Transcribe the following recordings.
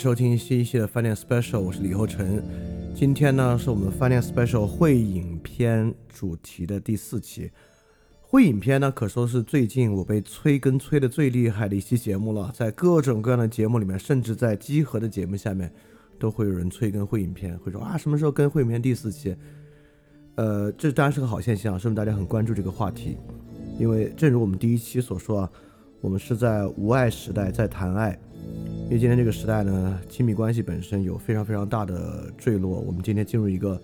收听新一期的饭店 special，我是李厚成。今天呢是我们饭店 special 会影片主题的第四期。会影片呢可说是最近我被催更催的最厉害的一期节目了，在各种各样的节目里面，甚至在集合的节目下面，都会有人催更会影片，会说啊什么时候更会影片第四期？呃，这当然是个好现象，说明大家很关注这个话题。因为正如我们第一期所说啊，我们是在无爱时代在谈爱。因为今天这个时代呢，亲密关系本身有非常非常大的坠落。我们今天进入一个，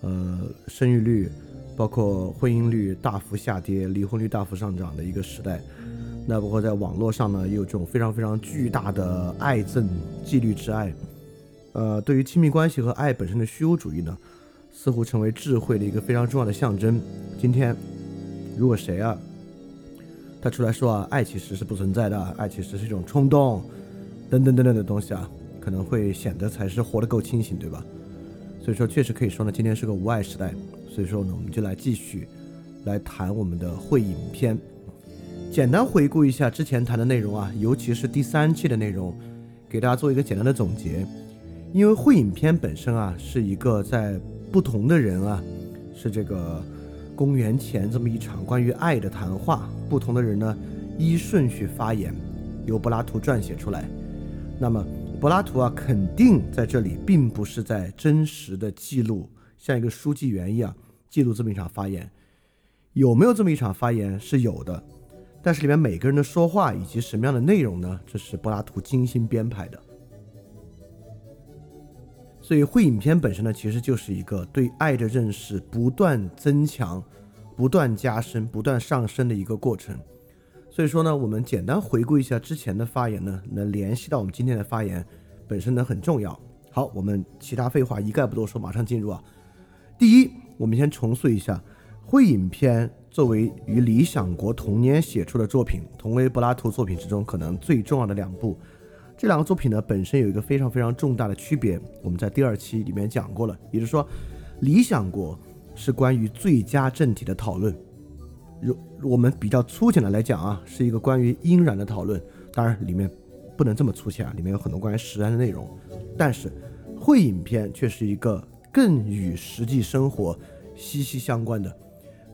呃，生育率，包括婚姻率大幅下跌、离婚率大幅上涨的一个时代。那包括在网络上呢，也有这种非常非常巨大的爱憎、纪律之爱。呃，对于亲密关系和爱本身的虚无主义呢，似乎成为智慧的一个非常重要的象征。今天，如果谁啊，他出来说啊，爱其实是不存在的，爱其实是一种冲动。等等等等的东西啊，可能会显得才是活得够清醒，对吧？所以说，确实可以说呢，今天是个无爱时代。所以说呢，我们就来继续来谈我们的会影片。简单回顾一下之前谈的内容啊，尤其是第三期的内容，给大家做一个简单的总结。因为会影片本身啊，是一个在不同的人啊，是这个公元前这么一场关于爱的谈话，不同的人呢依顺序发言，由柏拉图撰写出来。那么柏拉图啊，肯定在这里并不是在真实的记录，像一个书记员一样记录这么一场发言。有没有这么一场发言是有的，但是里面每个人的说话以及什么样的内容呢？这是柏拉图精心编排的。所以会影片本身呢，其实就是一个对爱的认识不断增强、不断加深、不断上升的一个过程。所以说呢，我们简单回顾一下之前的发言呢，能联系到我们今天的发言本身呢很重要。好，我们其他废话一概不多说，马上进入啊。第一，我们先重塑一下《会影片》作为与理想国同年写出的作品，同为柏拉图作品之中可能最重要的两部。这两个作品呢本身有一个非常非常重大的区别，我们在第二期里面讲过了，也就是说，《理想国》是关于最佳政体的讨论。如我们比较粗浅的来讲啊，是一个关于阴然的讨论。当然，里面不能这么粗浅啊，里面有很多关于实然的内容。但是，会影片却是一个更与实际生活息息相关的。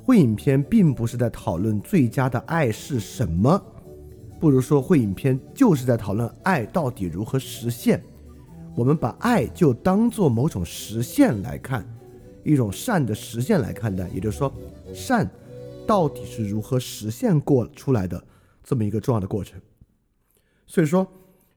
会影片并不是在讨论最佳的爱是什么，不如说会影片就是在讨论爱到底如何实现。我们把爱就当做某种实现来看，一种善的实现来看待，也就是说，善。到底是如何实现过出来的这么一个重要的过程？所以说，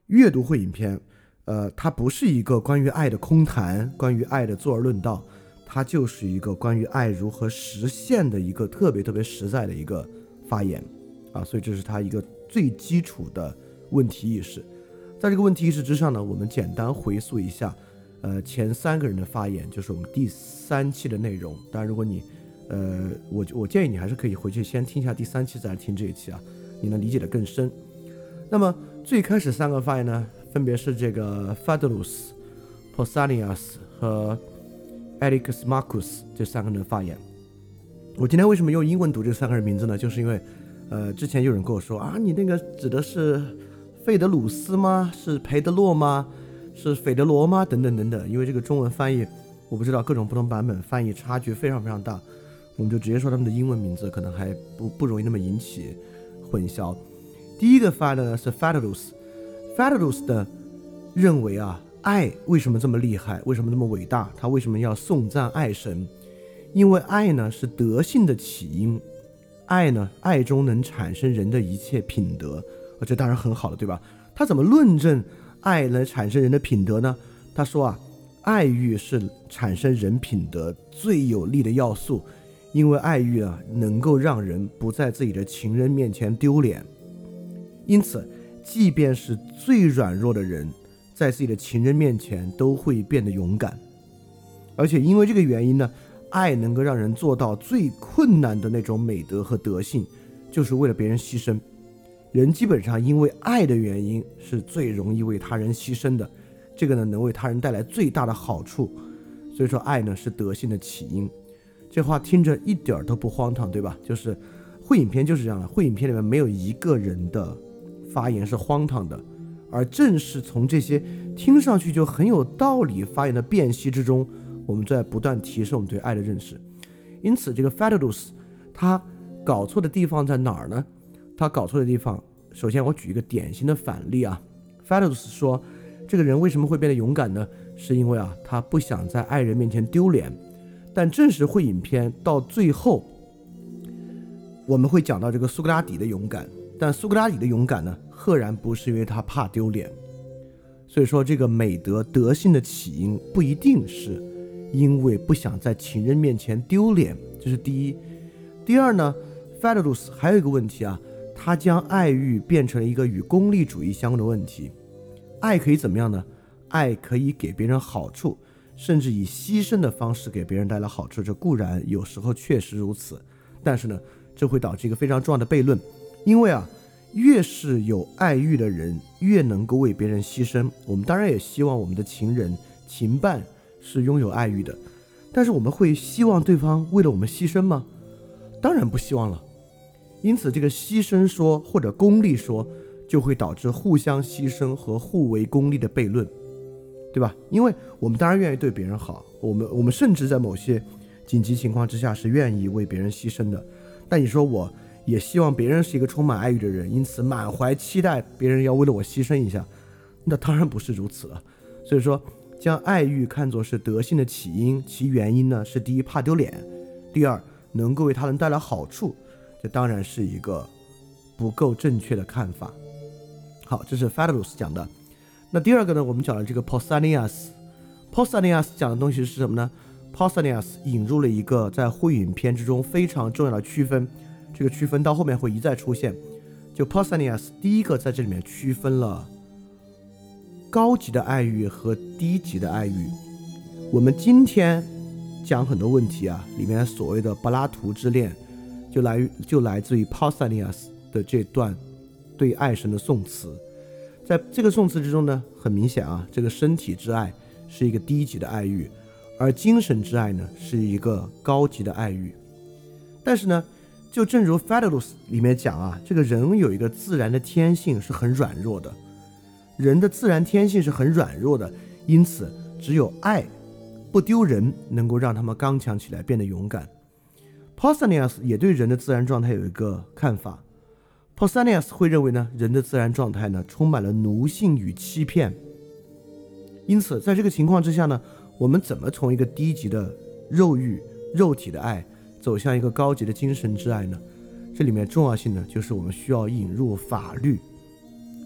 阅读会影片，呃，它不是一个关于爱的空谈，关于爱的坐而论道，它就是一个关于爱如何实现的一个特别特别实在的一个发言啊。所以这是它一个最基础的问题意识。在这个问题意识之上呢，我们简单回溯一下，呃，前三个人的发言，就是我们第三期的内容。当然，如果你呃，我我建议你还是可以回去先听一下第三期，再来听这一期啊，你能理解的更深。那么最开始三个发言呢，分别是这个 Fadlus、Posanias 和 Alex Marcus 这三个人的发言。我今天为什么用英文读这三个人名字呢？就是因为，呃，之前有人跟我说啊，你那个指的是费德鲁斯吗？是培德洛吗？是斐德罗吗？等等等等。因为这个中文翻译，我不知道各种不同版本翻译差距非常非常大。我们就直接说他们的英文名字，可能还不不容易那么引起混淆。第一个发的呢是 f a d l u s f a d l u s 的认为啊，爱为什么这么厉害？为什么那么伟大？他为什么要颂赞爱神？因为爱呢是德性的起因，爱呢爱中能产生人的一切品德，这当然很好了，对吧？他怎么论证爱能产生人的品德呢？他说啊，爱欲是产生人品德最有力的要素。因为爱欲啊，能够让人不在自己的情人面前丢脸，因此，即便是最软弱的人，在自己的情人面前都会变得勇敢。而且，因为这个原因呢，爱能够让人做到最困难的那种美德和德性，就是为了别人牺牲。人基本上因为爱的原因，是最容易为他人牺牲的。这个呢，能为他人带来最大的好处。所以说，爱呢是德性的起因。这话听着一点儿都不荒唐，对吧？就是会影片就是这样的，会影片里面没有一个人的发言是荒唐的，而正是从这些听上去就很有道理发言的辨析之中，我们在不断提升我们对爱的认识。因此，这个 f a d u l u s 他搞错的地方在哪儿呢？他搞错的地方，首先我举一个典型的反例啊 f a d u l u s 说，这个人为什么会变得勇敢呢？是因为啊，他不想在爱人面前丢脸。但正是会影片到最后，我们会讲到这个苏格拉底的勇敢。但苏格拉底的勇敢呢，赫然不是因为他怕丢脸。所以说，这个美德德性的起因不一定是因为不想在情人面前丢脸，这是第一。第二呢 f a d u l u s 还有一个问题啊，他将爱欲变成了一个与功利主义相关的问题。爱可以怎么样呢？爱可以给别人好处，甚至以牺牲的方式给别人带来好处。这固然有时候确实如此，但是呢，这会导致一个非常重要的悖论。因为啊，越是有爱欲的人，越能够为别人牺牲。我们当然也希望我们的情人、情伴是拥有爱欲的，但是我们会希望对方为了我们牺牲吗？当然不希望了。因此，这个牺牲说或者功利说，就会导致互相牺牲和互为功利的悖论，对吧？因为我们当然愿意对别人好，我们我们甚至在某些紧急情况之下是愿意为别人牺牲的。但你说我。也希望别人是一个充满爱欲的人，因此满怀期待别人要为了我牺牲一下，那当然不是如此了。所以说，将爱欲看作是德性的起因，其原因呢是第一怕丢脸，第二能够为他人带来好处，这当然是一个不够正确的看法。好，这是 f a d u l u s 讲的。那第二个呢，我们讲了这个 Pausanias，Pausanias 讲的东西是什么呢？Pausanias 引入了一个在会影片之中非常重要的区分。这个区分到后面会一再出现，就 Pausanias 第一个在这里面区分了高级的爱欲和低级的爱欲。我们今天讲很多问题啊，里面所谓的柏拉图之恋，就来就来自于 Pausanias 的这段对爱神的颂词。在这个颂词之中呢，很明显啊，这个身体之爱是一个低级的爱欲，而精神之爱呢是一个高级的爱欲。但是呢。就正如 f a d u l u s 里面讲啊，这个人有一个自然的天性是很软弱的，人的自然天性是很软弱的，因此只有爱不丢人，能够让他们刚强起来，变得勇敢。Pausanias 也对人的自然状态有一个看法，Pausanias 会认为呢，人的自然状态呢充满了奴性与欺骗，因此在这个情况之下呢，我们怎么从一个低级的肉欲、肉体的爱？走向一个高级的精神之爱呢？这里面重要性呢，就是我们需要引入法律，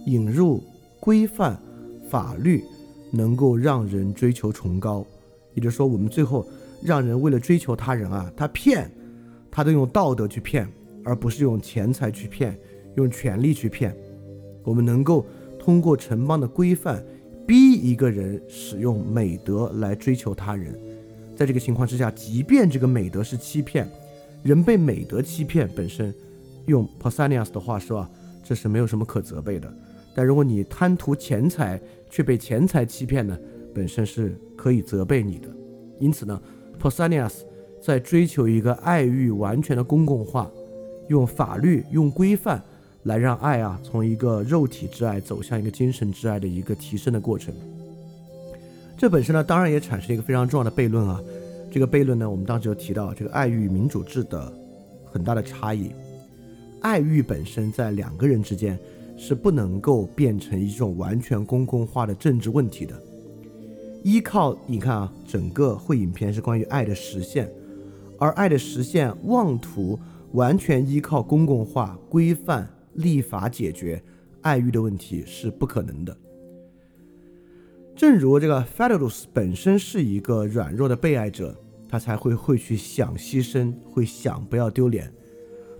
引入规范，法律能够让人追求崇高。也就是说，我们最后让人为了追求他人啊，他骗，他都用道德去骗，而不是用钱财去骗，用权力去骗。我们能够通过城邦的规范，逼一个人使用美德来追求他人。在这个情况之下，即便这个美德是欺骗，人被美德欺骗本身，用 Pausanias 的话说啊，这是没有什么可责备的。但如果你贪图钱财却被钱财欺骗呢，本身是可以责备你的。因此呢，Pausanias 在追求一个爱欲完全的公共化，用法律、用规范来让爱啊从一个肉体之爱走向一个精神之爱的一个提升的过程。这本身呢，当然也产生一个非常重要的悖论啊。这个悖论呢，我们当时就提到这个爱欲民主制的很大的差异。爱欲本身在两个人之间是不能够变成一种完全公共化的政治问题的。依靠你看啊，整个会影片是关于爱的实现，而爱的实现妄图完全依靠公共化、规范、立法解决爱欲的问题是不可能的。正如这个 f a d u l u s 本身是一个软弱的被爱者，他才会会去想牺牲，会想不要丢脸。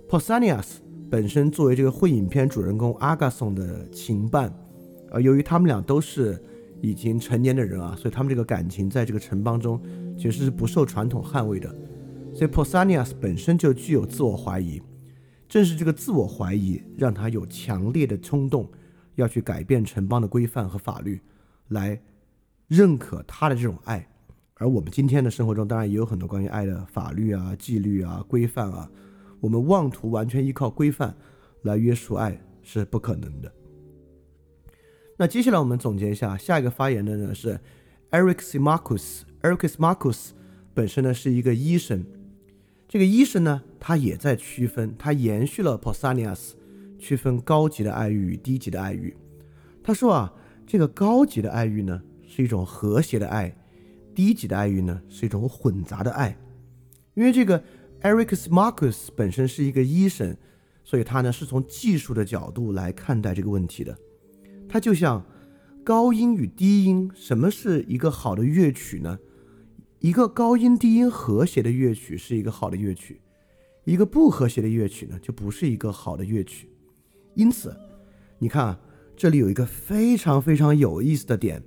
Pausanias 本身作为这个会影片主人公 Agathon 的情伴，而由于他们俩都是已经成年的人啊，所以他们这个感情在这个城邦中其实是不受传统捍卫的。所以 Pausanias 本身就具有自我怀疑，正是这个自我怀疑让他有强烈的冲动要去改变城邦的规范和法律。来认可他的这种爱，而我们今天的生活中当然也有很多关于爱的法律啊、纪律啊、规范啊。我们妄图完全依靠规范来约束爱是不可能的。那接下来我们总结一下，下一个发言的呢是 Eric C. Marcus。Eric C. Marcus 本身呢是一个医生，这个医生呢他也在区分，他延续了 Pausanias 区分高级的爱欲与低级的爱欲。他说啊，这个高级的爱欲呢是一种和谐的爱，低级的爱欲呢是一种混杂的爱。因为这个 eric s marcus 本身是一个医生，所以他呢是从技术的角度来看待这个问题的。它就像高音与低音，什么是一个好的乐曲呢？一个高音低音和谐的乐曲是一个好的乐曲，一个不和谐的乐曲呢，就不是一个好的乐曲。因此，你看啊，这里有一个非常非常有意思的点，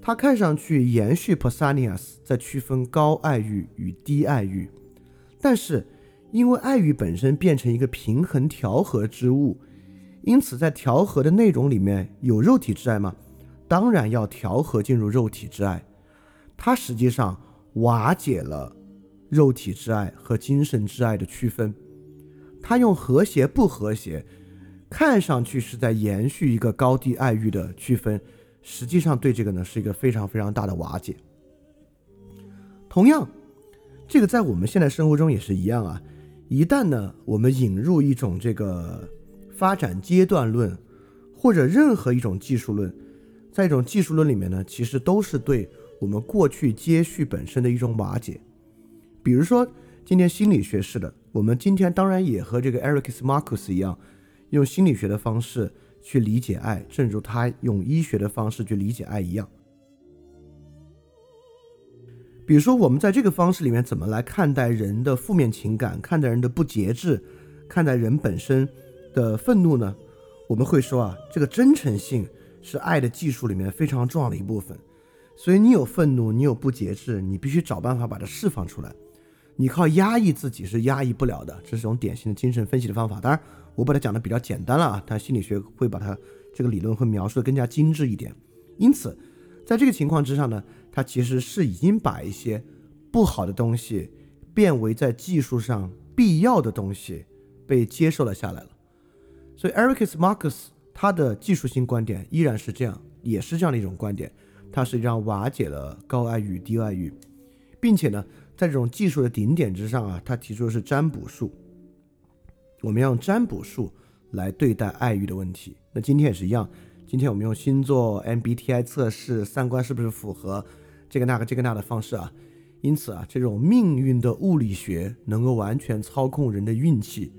它看上去延续 Pausanias 在区分高爱欲与低爱欲，但是因为爱欲本身变成一个平衡调和之物。因此，在调和的内容里面有肉体之爱吗？当然要调和进入肉体之爱。它实际上瓦解了肉体之爱和精神之爱的区分。它用和谐不和谐，看上去是在延续一个高低爱欲的区分，实际上对这个呢是一个非常非常大的瓦解。同样，这个在我们现在生活中也是一样啊。一旦呢我们引入一种这个。发展阶段论，或者任何一种技术论，在一种技术论里面呢，其实都是对我们过去接续本身的一种瓦解。比如说，今天心理学式的，我们今天当然也和这个 Eric Marcus 一样，用心理学的方式去理解爱，正如他用医学的方式去理解爱一样。比如说，我们在这个方式里面怎么来看待人的负面情感，看待人的不节制，看待人本身。的愤怒呢？我们会说啊，这个真诚性是爱的技术里面非常重要的一部分。所以你有愤怒，你有不节制，你必须找办法把它释放出来。你靠压抑自己是压抑不了的，这是种典型的精神分析的方法。当然，我把它讲的比较简单了啊，但心理学会把它这个理论会描述的更加精致一点。因此，在这个情况之上呢，它其实是已经把一些不好的东西变为在技术上必要的东西，被接受了下来了。所以，Eric S. Marcus 他的技术性观点依然是这样，也是这样的一种观点。他实际上瓦解了高爱欲、低爱欲，并且呢，在这种技术的顶点之上啊，他提出的是占卜术。我们要用占卜术来对待爱欲的问题。那今天也是一样，今天我们用星座、MBTI 测试三观是不是符合这个那个这个那的方式啊？因此啊，这种命运的物理学能够完全操控人的运气，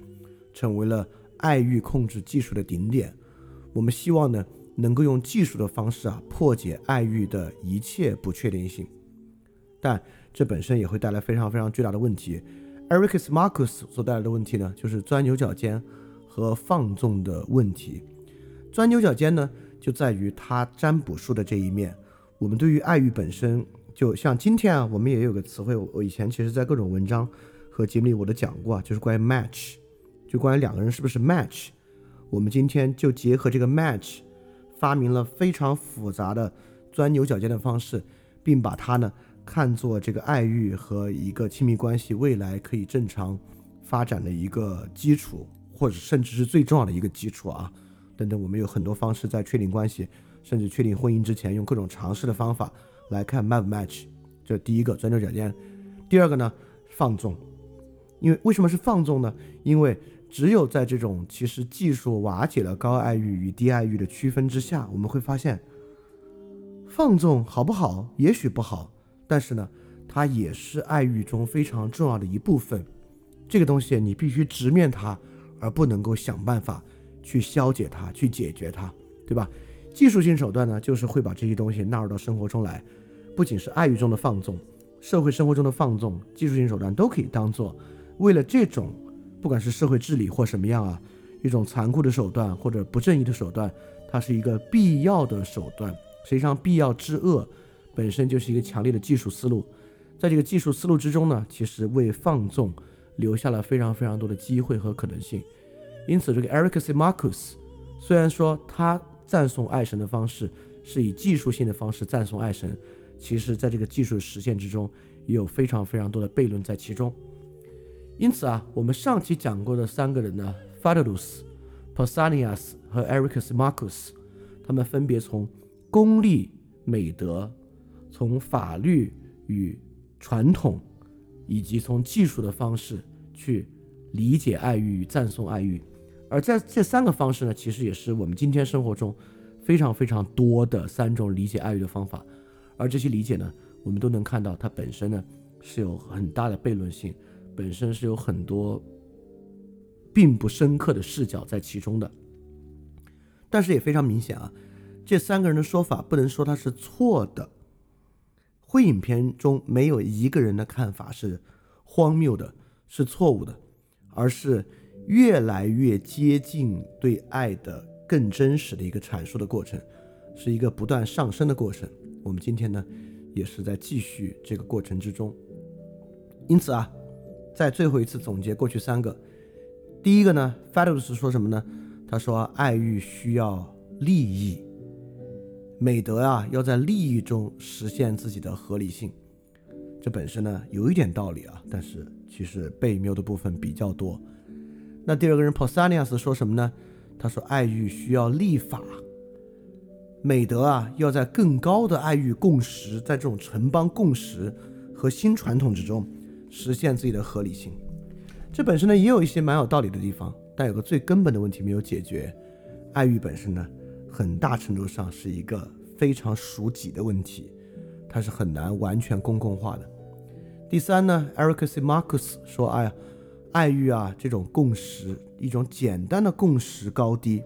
成为了。爱欲控制技术的顶点，我们希望呢能够用技术的方式啊破解爱欲的一切不确定性，但这本身也会带来非常非常巨大的问题。Ericus Marcus 所带来的问题呢，就是钻牛角尖和放纵的问题。钻牛角尖呢，就在于他占卜术的这一面。我们对于爱欲本身，就像今天啊，我们也有个词汇，我以前其实在各种文章和节目里我都讲过啊，就是关于 match。就关于两个人是不是 match，我们今天就结合这个 match，发明了非常复杂的钻牛角尖的方式，并把它呢看作这个爱欲和一个亲密关系未来可以正常发展的一个基础，或者甚至是最重要的一个基础啊。等等，我们有很多方式在确定关系，甚至确定婚姻之前，用各种尝试的方法来看 match。这第一个钻牛角尖，第二个呢放纵，因为为什么是放纵呢？因为只有在这种其实技术瓦解了高爱欲与低爱欲的区分之下，我们会发现，放纵好不好？也许不好，但是呢，它也是爱欲中非常重要的一部分。这个东西你必须直面它，而不能够想办法去消解它、去解决它，对吧？技术性手段呢，就是会把这些东西纳入到生活中来，不仅是爱欲中的放纵，社会生活中的放纵，技术性手段都可以当做为了这种。不管是社会治理或什么样啊，一种残酷的手段或者不正义的手段，它是一个必要的手段。实际上，必要之恶本身就是一个强烈的技术思路。在这个技术思路之中呢，其实为放纵留下了非常非常多的机会和可能性。因此，这个 Eric C. Marcus 虽然说他赞颂爱神的方式是以技术性的方式赞颂爱神，其实在这个技术实现之中也有非常非常多的悖论在其中。因此啊，我们上期讲过的三个人呢 f a d e l u s Pausanias 和 Eric Marcus，他们分别从功利、美德，从法律与传统，以及从技术的方式去理解爱欲与赞颂爱欲。而在这三个方式呢，其实也是我们今天生活中非常非常多的三种理解爱欲的方法。而这些理解呢，我们都能看到它本身呢是有很大的悖论性，本身是有很多并不深刻的视角在其中的。但是也非常明显啊，这三个人的说法不能说他是错的。会影片中没有一个人的看法是荒谬的，是错误的，而是。越来越接近对爱的更真实的一个阐述的过程，是一个不断上升的过程。我们今天呢，也是在继续这个过程之中。因此啊，在最后一次总结过去三个，第一个呢 f a d u s 说什么呢？他说爱欲需要利益，美德啊要在利益中实现自己的合理性。这本身呢有一点道理啊，但是其实被谬的部分比较多。那第二个人 Pausanias 说什么呢？他说：“爱欲需要立法，美德啊，要在更高的爱欲共识，在这种城邦共识和新传统之中实现自己的合理性。这本身呢，也有一些蛮有道理的地方，但有个最根本的问题没有解决：爱欲本身呢，很大程度上是一个非常属己的问题，它是很难完全公共化的。第三呢，Eric C. Marcus 说：‘哎呀。’爱欲啊，这种共识，一种简单的共识高低，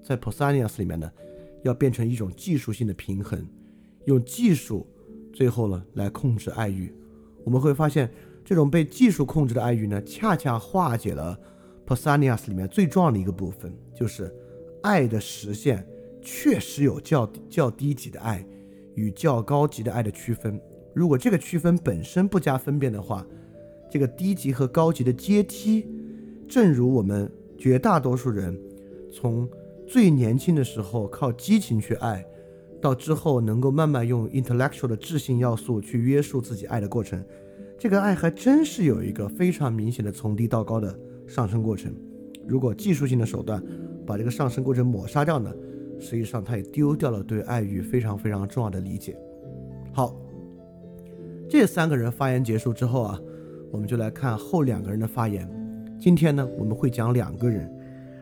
在 Pausanias 里面呢，要变成一种技术性的平衡，用技术最后呢来控制爱欲。我们会发现，这种被技术控制的爱欲呢，恰恰化解了 Pausanias 里面最重要的一个部分，就是爱的实现确实有较较低级的爱与较高级的爱的区分。如果这个区分本身不加分辨的话，这个低级和高级的阶梯，正如我们绝大多数人从最年轻的时候靠激情去爱，到之后能够慢慢用 intellectual 的智性要素去约束自己爱的过程，这个爱还真是有一个非常明显的从低到高的上升过程。如果技术性的手段把这个上升过程抹杀掉呢，实际上他也丢掉了对爱欲非常非常重要的理解。好，这三个人发言结束之后啊。我们就来看后两个人的发言。今天呢，我们会讲两个人，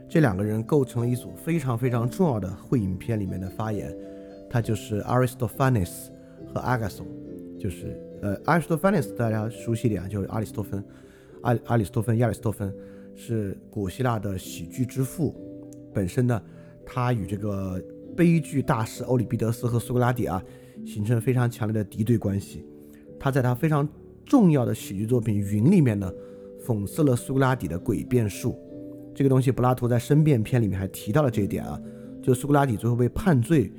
这两个人构成了一组非常非常重要的会影片里面的发言。他就是 Aristophanes 和 Agathon，就是呃，Aristophanes 大家熟悉点，就是阿里斯托芬，阿阿里斯托芬，亚里斯托芬是古希腊的喜剧之父。本身呢，他与这个悲剧大师欧里庇得斯和苏格拉底啊，形成非常强烈的敌对关系。他在他非常重要的喜剧作品《云》里面呢，讽刺了苏格拉底的诡辩术。这个东西，柏拉图在《申辩篇》里面还提到了这一点啊。就苏格拉底最后被判罪，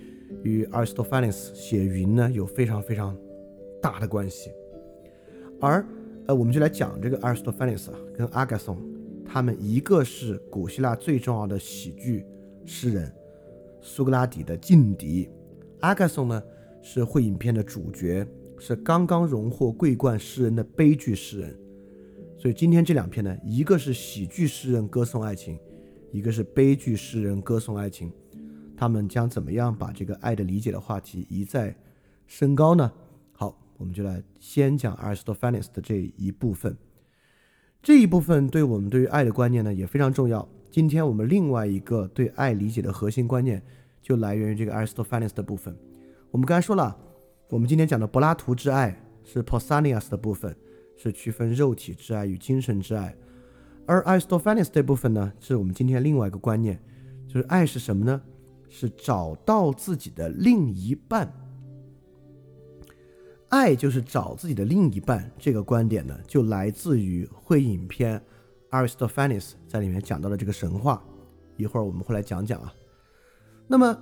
与 Aristophanes 写《云》呢有非常非常大的关系。而呃，我们就来讲这个 Aristophanes，跟 Agathon，他们一个是古希腊最重要的喜剧诗人，苏格拉底的劲敌阿伽松呢是会影片的主角。是刚刚荣获桂冠诗人的悲剧诗人，所以今天这两篇呢，一个是喜剧诗人歌颂爱情，一个是悲剧诗人歌颂爱情，他们将怎么样把这个爱的理解的话题一再升高呢？好，我们就来先讲 Aristophanes 的这一部分，这一部分对我们对于爱的观念呢也非常重要。今天我们另外一个对爱理解的核心观念就来源于这个 Aristophanes 的部分。我们刚才说了。我们今天讲的柏拉图之爱是 Pausanias 的部分，是区分肉体之爱与精神之爱，而 Aristophanes 这部分呢，是我们今天另外一个观念，就是爱是什么呢？是找到自己的另一半。爱就是找自己的另一半，这个观点呢，就来自于会影片 Aristophanes 在里面讲到的这个神话。一会儿我们会来讲讲啊。那么。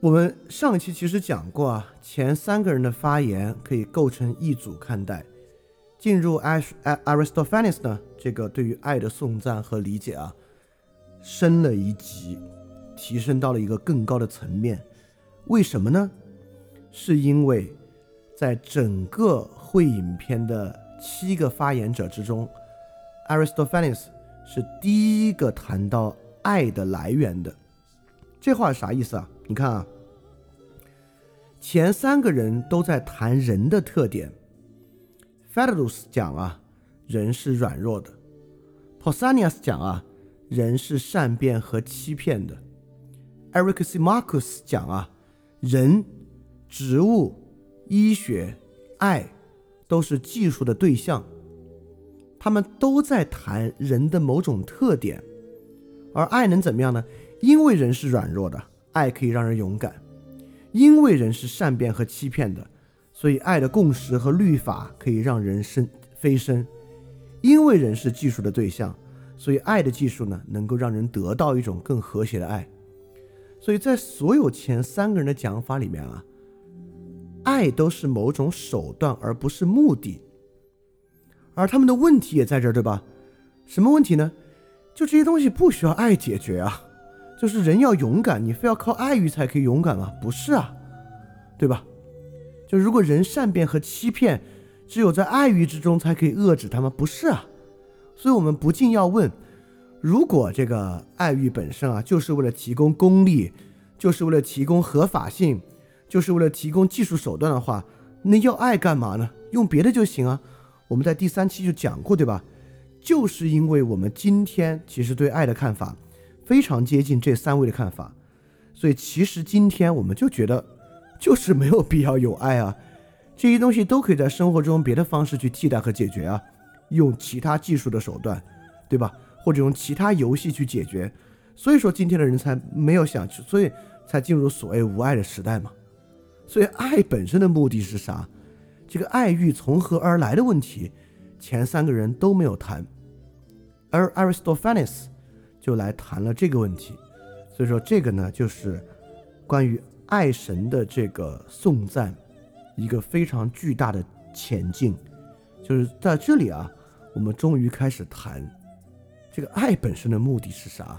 我们上期其实讲过啊，前三个人的发言可以构成一组看待。进入 Aristophanes 呢，这个对于爱的颂赞和理解啊，升了一级，提升到了一个更高的层面。为什么呢？是因为在整个会影片的七个发言者之中，Aristophanes 是第一个谈到爱的来源的。这话啥意思啊？你看啊，前三个人都在谈人的特点。Phaedrus 讲啊，人是软弱的；Pausanias 讲啊，人是善变和欺骗的；Ericssimous 讲啊，人、植物、医学、爱都是技术的对象。他们都在谈人的某种特点，而爱能怎么样呢？因为人是软弱的，爱可以让人勇敢；因为人是善变和欺骗的，所以爱的共识和律法可以让人升飞升；因为人是技术的对象，所以爱的技术呢，能够让人得到一种更和谐的爱。所以在所有前三个人的讲法里面啊，爱都是某种手段，而不是目的。而他们的问题也在这儿，对吧？什么问题呢？就这些东西不需要爱解决啊，就是人要勇敢，你非要靠爱欲才可以勇敢吗？不是啊，对吧？就如果人善变和欺骗，只有在爱欲之中才可以遏制他们，不是啊？所以我们不禁要问：如果这个爱欲本身啊，就是为了提供功利，就是为了提供合法性，就是为了提供技术手段的话，那要爱干嘛呢？用别的就行啊。我们在第三期就讲过，对吧？就是因为我们今天其实对爱的看法非常接近这三位的看法，所以其实今天我们就觉得就是没有必要有爱啊，这些东西都可以在生活中别的方式去替代和解决啊，用其他技术的手段，对吧？或者用其他游戏去解决。所以说今天的人才没有想去，所以才进入所谓无爱的时代嘛。所以爱本身的目的是啥？这个爱欲从何而来的问题，前三个人都没有谈，而 Aristophanes 就来谈了这个问题。所以说，这个呢，就是关于爱神的这个颂赞，一个非常巨大的前进。就是在这里啊，我们终于开始谈这个爱本身的目的是啥？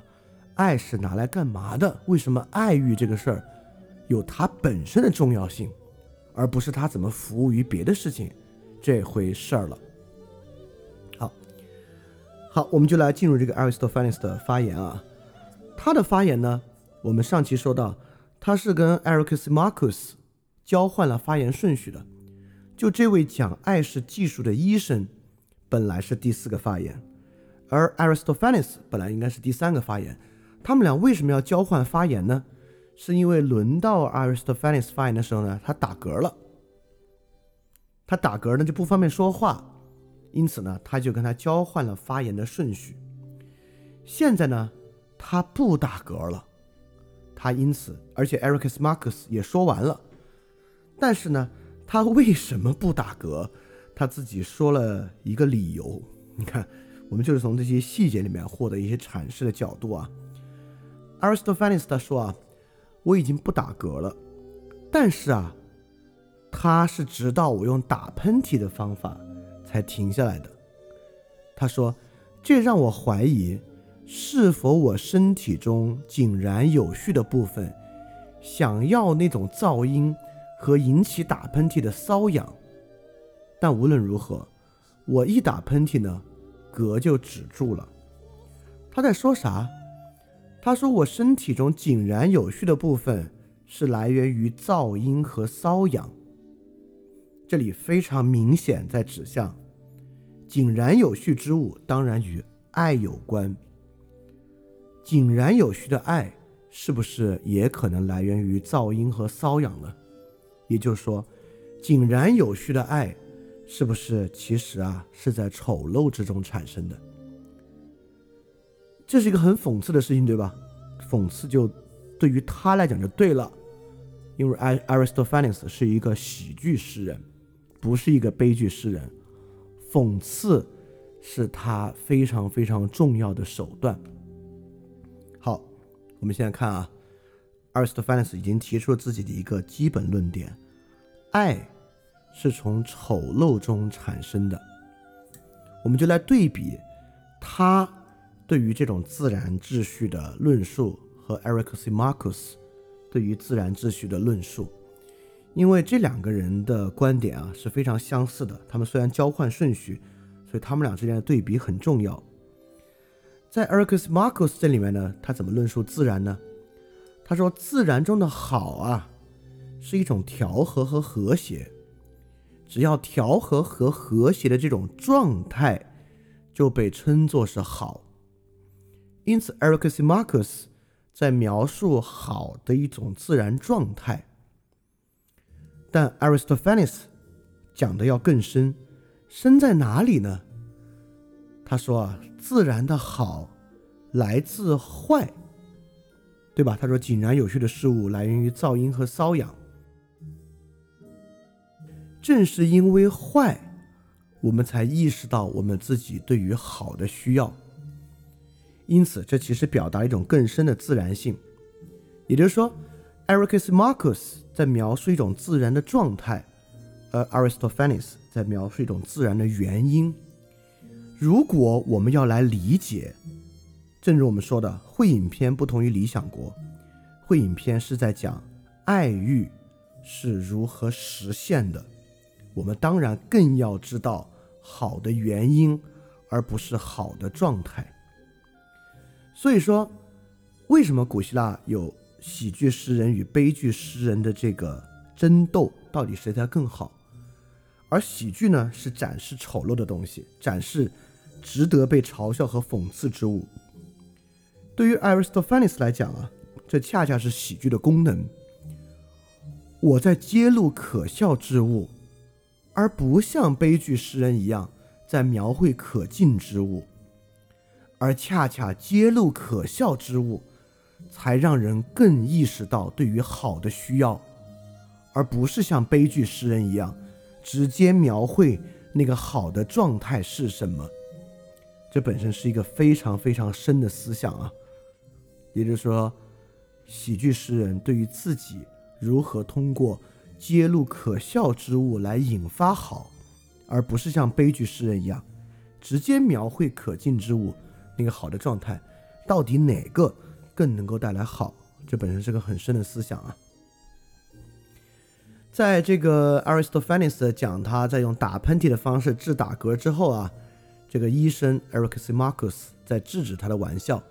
爱是拿来干嘛的？为什么爱欲这个事儿有它本身的重要性？而不是他怎么服务于别的事情这回事儿了。好，好，我们就来进入这个 Aristophanes 的发言啊。他的发言呢，我们上期说到，他是跟 Ericssimous 交换了发言顺序的。就这位讲爱是技术的医生，本来是第四个发言，而 Aristophanes 本来应该是第三个发言。他们俩为什么要交换发言呢？是因为轮到 Aristophanes 发言的时候呢，他打嗝了。他打嗝呢就不方便说话，因此呢，他就跟他交换了发言的顺序。现在呢，他不打嗝了，他因此，而且 Ericssimous 也说完了。但是呢，他为什么不打嗝？他自己说了一个理由。你看，我们就是从这些细节里面获得一些阐释的角度啊。Aristophanes 他说啊。我已经不打嗝了，但是啊，他是直到我用打喷嚏的方法才停下来的。他说，这让我怀疑是否我身体中井然有序的部分想要那种噪音和引起打喷嚏的瘙痒。但无论如何，我一打喷嚏呢，嗝就止住了。他在说啥？他说：“我身体中井然有序的部分是来源于噪音和瘙痒。这里非常明显在指向井然有序之物，当然与爱有关。井然有序的爱是不是也可能来源于噪音和瘙痒呢？也就是说，井然有序的爱是不是其实啊是在丑陋之中产生的？”这是一个很讽刺的事情，对吧？讽刺就对于他来讲就对了，因为 Aristophanes 是一个喜剧诗人，不是一个悲剧诗人。讽刺是他非常非常重要的手段。好，我们现在看啊，Aristophanes 已经提出了自己的一个基本论点：爱是从丑陋中产生的。我们就来对比他。对于这种自然秩序的论述和 Ericssimous 对于自然秩序的论述，因为这两个人的观点啊是非常相似的。他们虽然交换顺序，所以他们俩之间的对比很重要。在 Ericssimous 这里面呢，他怎么论述自然呢？他说，自然中的好啊，是一种调和和和谐。只要调和和和谐的这种状态，就被称作是好。因此，Ericssimous 在描述好的一种自然状态。但 Aristophanes 讲的要更深，深在哪里呢？他说啊，自然的好来自坏，对吧？他说，井然有序的事物来源于噪音和瘙痒。正是因为坏，我们才意识到我们自己对于好的需要。因此，这其实表达一种更深的自然性。也就是说，Ericssimous 在描述一种自然的状态，而 Aristophanes 在描述一种自然的原因。如果我们要来理解，正如我们说的，会影片不同于理想国，会影片是在讲爱欲是如何实现的。我们当然更要知道好的原因，而不是好的状态。所以说，为什么古希腊有喜剧诗人与悲剧诗人的这个争斗，到底谁才更好？而喜剧呢，是展示丑陋的东西，展示值得被嘲笑和讽刺之物。对于 Aristophanes 来讲啊，这恰恰是喜剧的功能。我在揭露可笑之物。而不像悲剧诗人一样在描绘可敬之物，而恰恰揭露可笑之物，才让人更意识到对于好的需要，而不是像悲剧诗人一样直接描绘那个好的状态是什么。这本身是一个非常非常深的思想啊，也就是说，喜剧诗人对于自己如何通过。揭露可笑之物来引发好，而不是像悲剧诗人一样，直接描绘可敬之物那个好的状态，到底哪个更能够带来好？这本身是个很深的思想啊。在这个 Aristophanes 讲他在用打喷嚏的方式治打嗝之后啊，这个医生 Ericssimous 在制止他的玩笑。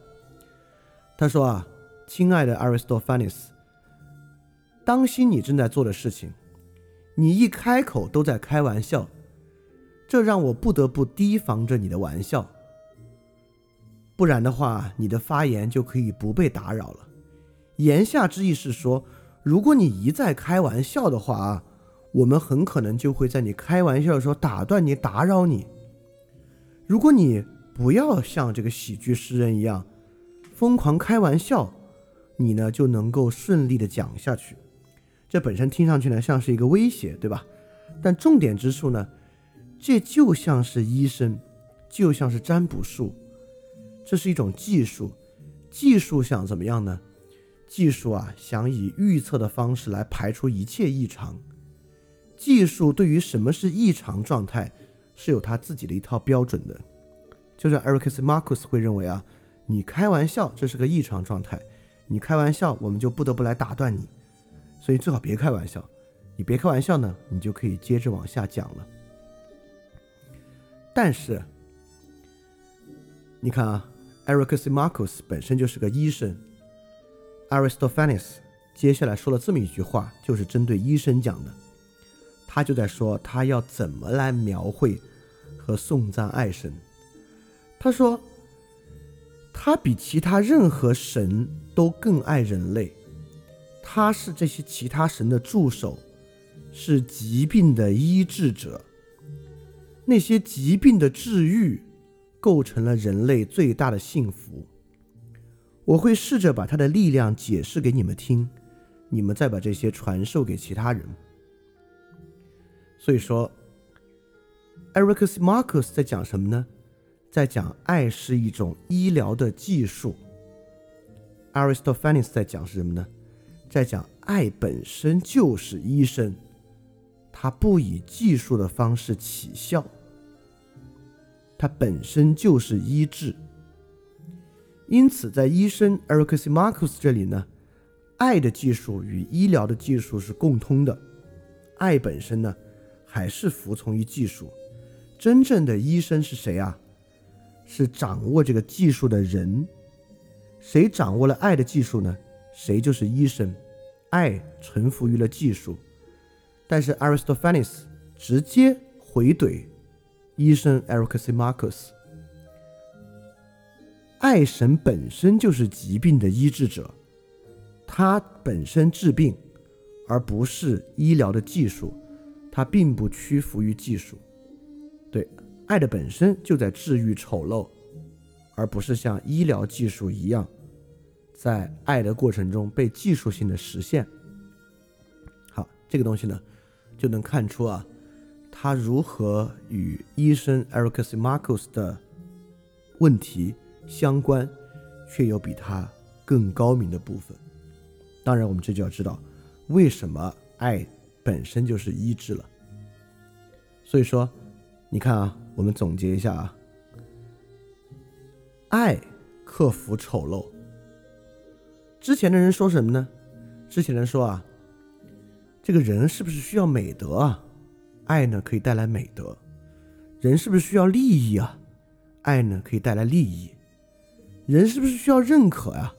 他说啊，亲爱的 Aristophanes。当心你正在做的事情，你一开口都在开玩笑，这让我不得不提防着你的玩笑。不然的话，你的发言就可以不被打扰了。言下之意是说，如果你一再开玩笑的话啊，我们很可能就会在你开玩笑的时候打断你、打扰你。如果你不要像这个喜剧诗人一样疯狂开玩笑，你呢就能够顺利的讲下去。这本身听上去呢像是一个威胁，对吧？但重点之处呢，这就像是医生，就像是占卜术，这是一种技术。技术想怎么样呢？技术啊，想以预测的方式来排除一切异常。技术对于什么是异常状态，是有他自己的一套标准的。就像 Ericssimous 会认为啊，你开玩笑这是个异常状态，你开玩笑我们就不得不来打断你。所以最好别开玩笑，你别开玩笑呢，你就可以接着往下讲了。但是，你看啊，Ericssimous 本身就是个医生，Aristophanes 接下来说了这么一句话，就是针对医生讲的。他就在说他要怎么来描绘和颂赞爱神。他说，他比其他任何神都更爱人类。他是这些其他神的助手，是疾病的医治者。那些疾病的治愈，构成了人类最大的幸福。我会试着把它的力量解释给你们听，你们再把这些传授给其他人。所以说，Ericssimous 在讲什么呢？在讲爱是一种医疗的技术。Aristophanes 在讲是什么呢？在讲爱本身就是医生，他不以技术的方式起效，它本身就是医治。因此，在医生 Ericssimous 这里呢，爱的技术与医疗的技术是共通的。爱本身呢，还是服从于技术。真正的医生是谁啊？是掌握这个技术的人。谁掌握了爱的技术呢？谁就是医生，爱臣服于了技术。但是 Aristophanes 直接回怼医生 Erechimachus，爱神本身就是疾病的医治者，他本身治病，而不是医疗的技术，他并不屈服于技术。对，爱的本身就在治愈丑陋，而不是像医疗技术一样，在爱的过程中被技术性的实现。好，这个东西呢？就能看出啊，他如何与医生 Erechimachus 的问题相关，却有比他更高明的部分。当然，我们这就要知道为什么爱本身就是医治了。所以说，你看啊，我们总结一下啊，爱克服丑陋。之前的人说什么呢？之前的人说啊。这个人是不是需要美德啊？爱呢可以带来美德。人是不是需要利益啊？爱呢可以带来利益。人是不是需要认可啊？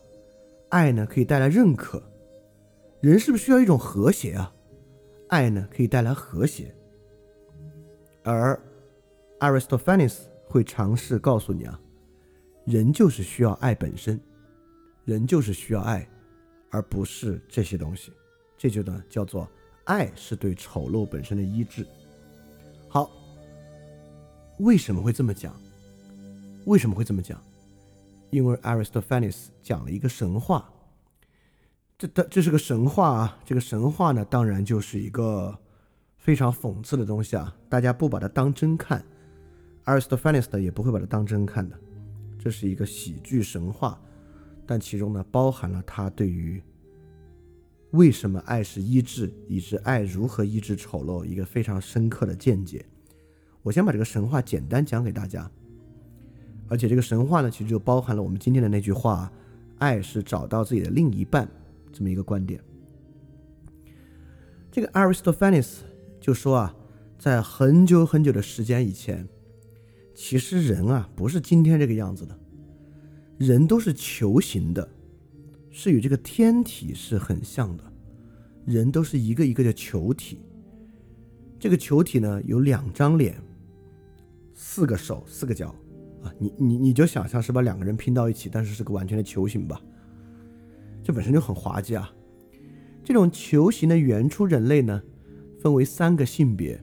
爱呢可以带来认可。人是不是需要一种和谐啊？爱呢可以带来和谐。而 Aristophanes 会尝试告诉你啊，人就是需要爱本身，人就是需要爱，而不是这些东西。这就呢叫做。爱是对丑陋本身的医治。为什么会这么讲？为什么会这么讲？因为 Aristophanes 讲了一个神话。这的这是个神话啊！这个神话呢，当然就是一个非常讽刺的东西啊！大家不把它当真看，Aristophanes 呢也不会把它当真看的。这是一个喜剧神话，但其中呢包含了他对于。为什么爱是医治，以及爱如何医治丑陋？一个非常深刻的见解。我先把这个神话简单讲给大家。而且这个神话呢，其实就包含了我们今天的那句话：爱是找到自己的另一半这么一个观点。这个 Aristophanes 就说啊，在很久很久的时间以前，其实人啊不是今天这个样子的，人都是球形的。是与这个天体是很像的，人都是一个一个的球体。这个球体呢，有两张脸，四个手，四个脚，啊，你你你就想象是把两个人拼到一起，但是是个完全的球形吧？这本身就很滑稽啊。这种球形的原初人类呢，分为三个性别，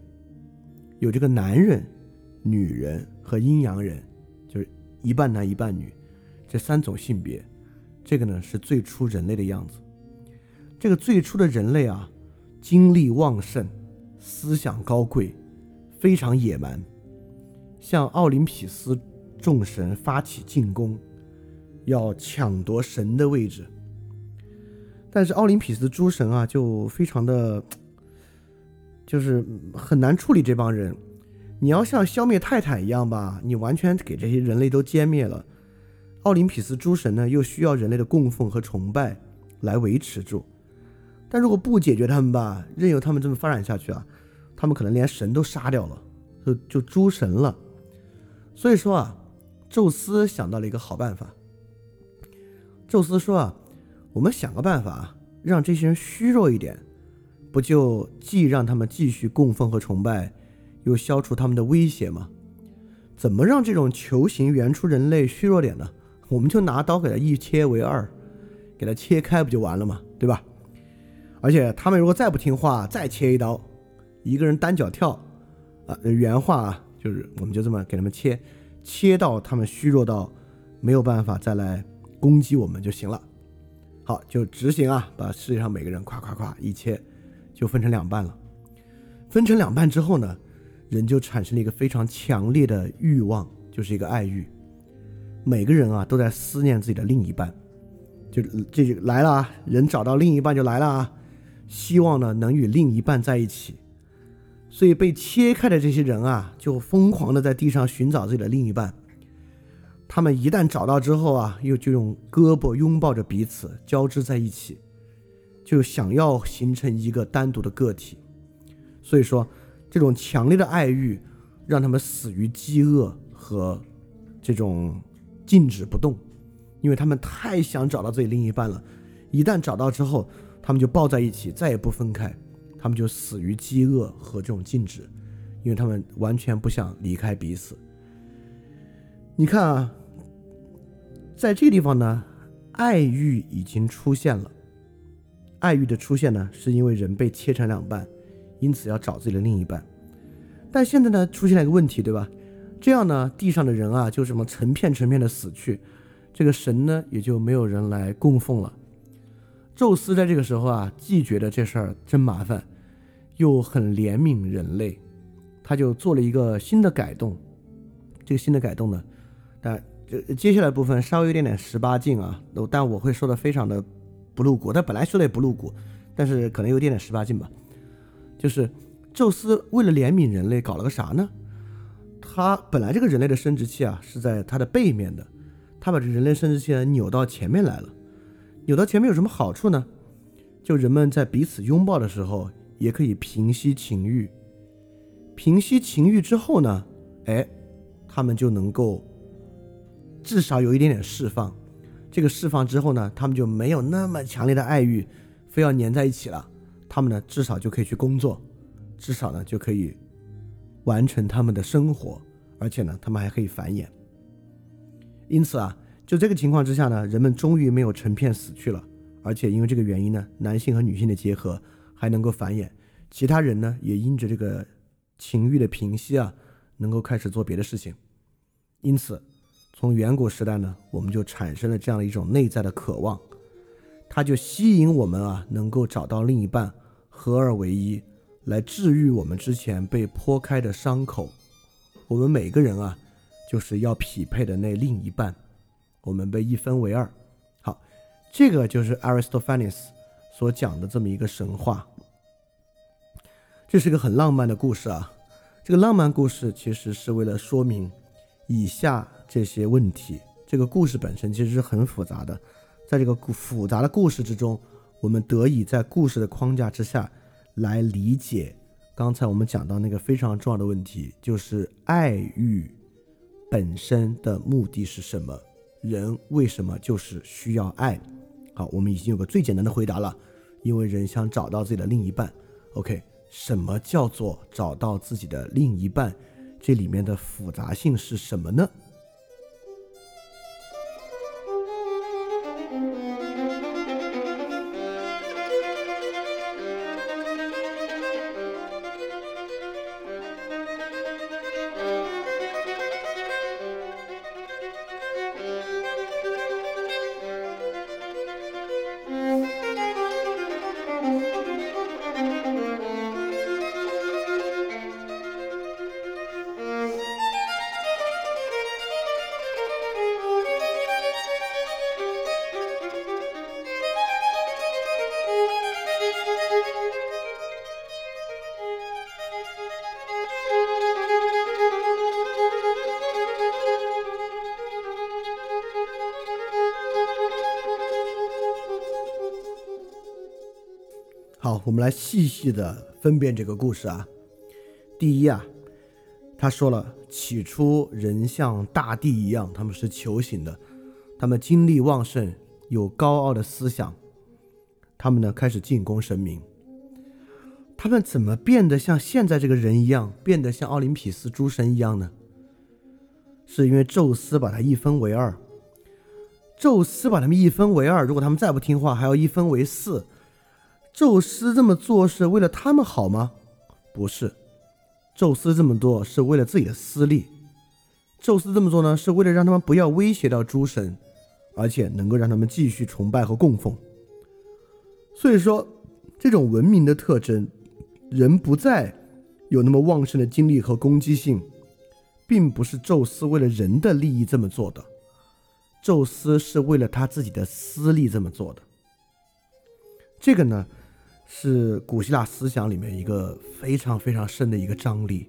有这个男人、女人和阴阳人，就是一半男一半女，这三种性别。这个呢是最初人类的样子。这个最初的人类啊，精力旺盛，思想高贵，非常野蛮，向奥林匹斯众神发起进攻，要抢夺神的位置。但是奥林匹斯诸神啊，就非常的，就是很难处理这帮人。你要像消灭泰坦一样吧，你完全给这些人类都歼灭了。奥林匹斯诸神呢，又需要人类的供奉和崇拜来维持住。但如果不解决他们吧，任由他们这么发展下去啊，他们可能连神都杀掉了，就就诸神了。所以说啊，宙斯想到了一个好办法。宙斯说啊，我们想个办法，让这些人虚弱一点，不就既让他们继续供奉和崇拜，又消除他们的威胁吗？怎么让这种球形原初人类虚弱点呢？我们就拿刀给它一切为二，给它切开不就完了吗？对吧？而且他们如果再不听话，再切一刀，一个人单脚跳，啊，原话啊，就是我们就这么给他们切，切到他们虚弱到没有办法再来攻击我们就行了。好，就执行啊，把世界上每个人咵咵咵一切，就分成两半了。分成两半之后呢，人就产生了一个非常强烈的欲望，就是一个爱欲。每个人啊都在思念自己的另一半，就这就来了啊！人找到另一半就来了啊！希望呢能与另一半在一起，所以被切开的这些人啊，就疯狂的在地上寻找自己的另一半。他们一旦找到之后啊，又就用胳膊拥抱着彼此交织在一起，就想要形成一个单独的个体。所以说，这种强烈的爱欲让他们死于饥饿和这种。静止不动，因为他们太想找到自己另一半了，一旦找到之后，他们就抱在一起，再也不分开，他们就死于饥饿和这种静止，因为他们完全不想离开彼此。你看啊，在这个地方呢，爱欲已经出现了。爱欲的出现呢，是因为人被切成两半，因此要找自己的另一半。但现在呢，出现了一个问题，对吧？这样呢，地上的人啊，就什么成片成片的死去，这个神呢，也就没有人来供奉了。宙斯在这个时候啊，既觉得这事儿真麻烦，又很怜悯人类，他就做了一个新的改动。这个新的改动呢，但这接下来部分稍微有点点十八禁啊，但我会说的非常的。不露骨，他本来说的也不露骨，但是可能有点点十八禁吧。就是宙斯为了怜悯人类，搞了个啥呢？他本来这个人类的生殖器啊是在他的背面的，他把这人类生殖器扭到前面来了。扭到前面有什么好处呢？就人们在彼此拥抱的时候，也可以平息情欲。平息情欲之后呢，哎，他们就能够至少有一点点释放。这个释放之后呢，他们就没有那么强烈的爱欲，非要粘在一起了。他们呢，至少就可以去工作，至少呢就可以完成他们的生活，而且呢，他们还可以繁衍。因此啊，就这个情况之下呢，人们终于没有成片死去了，而且因为这个原因呢，男性和女性的结合还能够繁衍。其他人呢，也因着这个情欲的平息啊，能够开始做别的事情。因此。从远古时代呢，我们就产生了这样的一种内在的渴望，它就吸引我们啊，能够找到另一半，合二为一，来治愈我们之前被剖开的伤口。我们每个人啊，就是要匹配的那另一半，我们被一分为二。好，这个就是 Aristophanes 所讲的这么一个神话。这是个很浪漫的故事啊，这个浪漫故事其实是为了说明以下。这些问题，这个故事本身其实是很复杂的，在这个复杂的故事之中，我们得以在故事的框架之下来理解刚才我们讲到那个非常重要的问题，就是爱欲本身的目的是什么？人为什么就是需要爱？好，我们已经有个最简单的回答了，因为人想找到自己的另一半。OK，什么叫做找到自己的另一半？这里面的复杂性是什么呢？我们来细细的分辨这个故事啊。第一啊，他说了，起初人像大地一样，他们是求行的，他们精力旺盛，有高傲的思想，他们呢开始进攻神明。他们怎么变得像现在这个人一样，变得像奥林匹斯诸神一样呢？是因为宙斯把他一分为二。宙斯把他们一分为二，如果他们再不听话，还要一分为四。宙斯这么做是为了他们好吗？不是，宙斯这么做是为了自己的私利。宙斯这么做呢，是为了让他们不要威胁到诸神，而且能够让他们继续崇拜和供奉。所以说，这种文明的特征，人不再有那么旺盛的精力和攻击性，并不是宙斯为了人的利益这么做的，宙斯是为了他自己的私利这么做的。这个呢？是古希腊思想里面一个非常非常深的一个张力，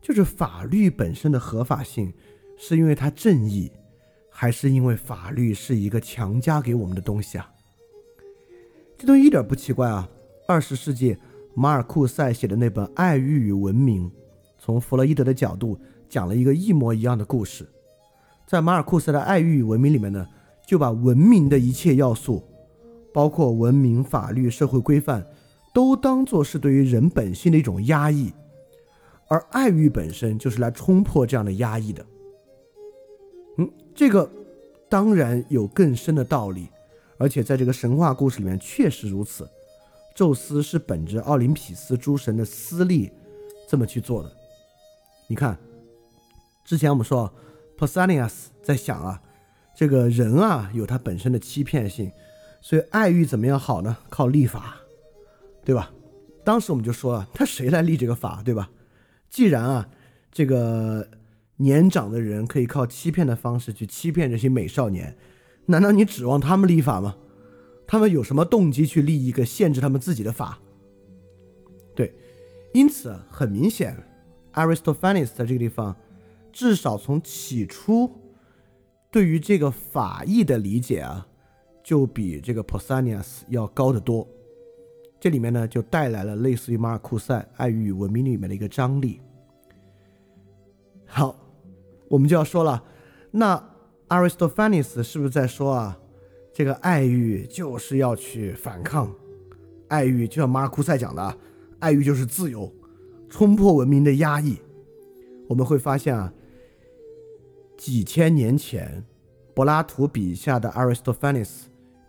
就是法律本身的合法性，是因为它正义，还是因为法律是一个强加给我们的东西啊？这东西一点不奇怪啊！二十世纪马尔库塞写的那本《爱欲与文明》，从弗洛伊德的角度讲了一个一模一样的故事。在马尔库塞的《爱欲与文明》里面呢，就把文明的一切要素包括文明、法律、社会规范，都当做是对于人本性的一种压抑，而爱欲本身就是来冲破这样的压抑的。嗯，这个当然有更深的道理，而且在这个神话故事里面确实如此。宙斯是本着奥林匹斯诸神的私利这么去做的。你看，之前我们说 p o s a n i u s 在想啊，这个人啊有他本身的欺骗性，所以爱欲怎么样好呢？靠立法，对吧？当时我们就说了，他谁来立这个法，对吧？既然啊，这个年长的人可以靠欺骗的方式去欺骗这些美少年，难道你指望他们立法吗？他们有什么动机去立一个限制他们自己的法？对，因此很明显，Aristophanes 在这个地方，至少从起初对于这个法义的理解啊，就比这个 Pausanias 要高得多。这里面呢，就带来了类似于马尔库塞《爱欲与文明》里面的一个张力。好，我们就要说了，那 Aristophanes 是不是在说啊？这个爱欲就是要去反抗，爱欲就像马尔库塞讲的，爱欲就是自由，冲破文明的压抑。我们会发现啊，几千年前，柏拉图笔下的 Aristophanes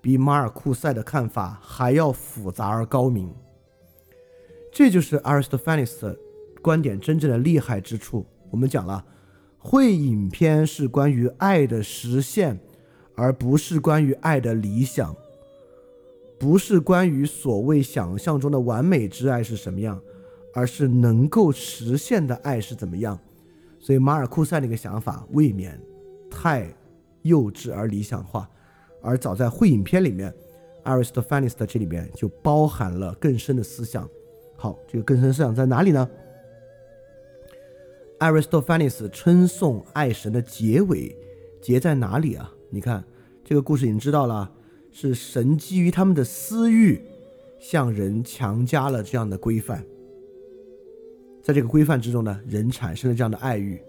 比马尔库塞的看法还要复杂而高明。这就是 Aristophanes 的观点真正的厉害之处。我们讲了，会影片是关于爱的实现。而不是关于爱的理想，不是关于所谓想象中的完美之爱是什么样，而是能够实现的爱是怎么样。所以马尔库塞那个想法未免太幼稚而理想化，而早在会影片里面，Aristophanes 的这里面就包含了更深的思想。好，这个更深思想在哪里呢？Aristophanes 称颂爱神的结尾结在哪里啊？你看，这个故事已经知道了，是神基于他们的私欲，向人强加了这样的规范。在这个规范之中呢，人产生了这样的爱欲。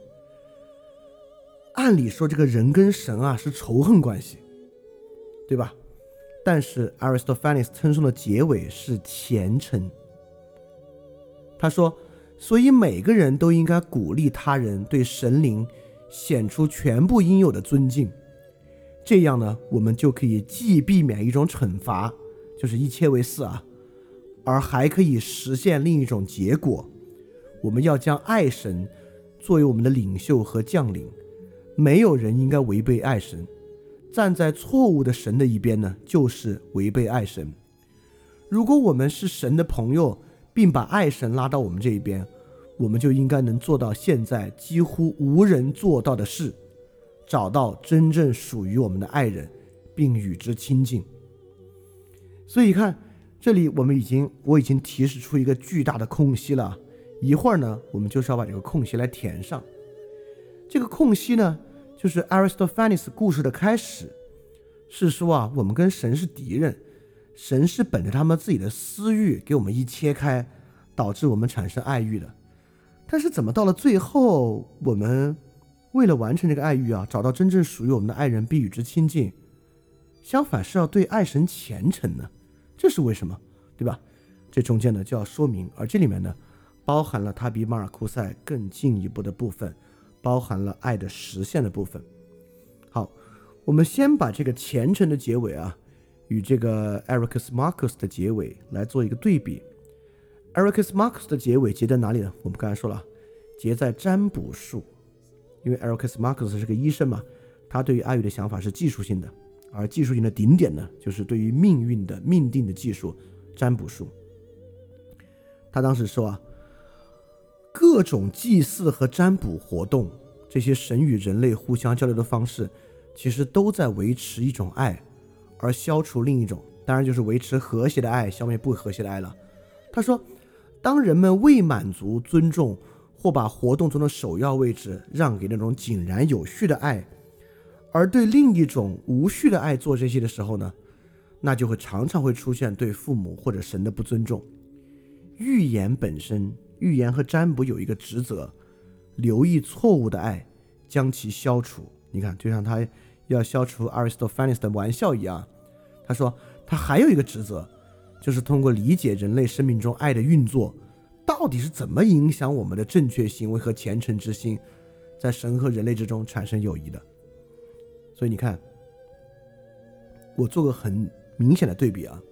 按理说，这个人跟神啊是仇恨关系，对吧？但是 Aristophanes 称颂的结尾是虔诚。他说：“所以每个人都应该鼓励他人对神灵显出全部应有的尊敬。”这样呢，我们就可以既避免一种惩罚，就是一切为四啊，而还可以实现另一种结果。我们要将爱神作为我们的领袖和将领，没有人应该违背爱神。站在错误的神的一边呢，就是违背爱神。如果我们是神的朋友，并把爱神拉到我们这一边，我们就应该能做到现在几乎无人做到的事。找到真正属于我们的爱人，并与之亲近。所以看这里，我们已经我已经提示出一个巨大的空隙了。一会儿呢，我们就是要把这个空隙来填上。这个空隙呢，就是 Aristophanes 故事的开始，是说啊，我们跟神是敌人，神是本着他们自己的私欲给我们一切开，导致我们产生爱欲的。但是怎么到了最后，我们？为了完成这个爱欲啊，找到真正属于我们的爱人，并与之亲近，相反是要对爱神虔诚呢？这是为什么？对吧？这中间呢就要说明，而这里面呢，包含了他比马尔库塞更进一步的部分，包含了爱的实现的部分。好，我们先把这个虔诚的结尾啊，与这个 Ericus Marcus 的结尾来做一个对比。Ericus Marcus 的结尾结在哪里呢？我们刚才说了，结在占卜术。因为 Ericus Marcus 是个医生嘛，他对于爱欲的想法是技术性的，而技术性的顶点呢，就是对于命运的命定的技术——占卜术。他当时说啊，各种祭祀和占卜活动，这些神与人类互相交流的方式，其实都在维持一种爱，而消除另一种，当然就是维持和谐的爱，消灭不和谐的爱了。他说，当人们未满足尊重。或把活动中的首要位置让给那种井然有序的爱，而对另一种无序的爱做这些的时候呢，那就会常常会出现对父母或者神的不尊重。预言本身，预言和占卜有一个职责，留意错误的爱，将其消除。你看，就像他要消除 Aristophanes 的玩笑一样，他说他还有一个职责，就是通过理解人类生命中爱的运作，到底是怎么影响我们的正确行为和虔诚之心，在神和人类之中产生友谊的。所以你看，我做个很明显的对比啊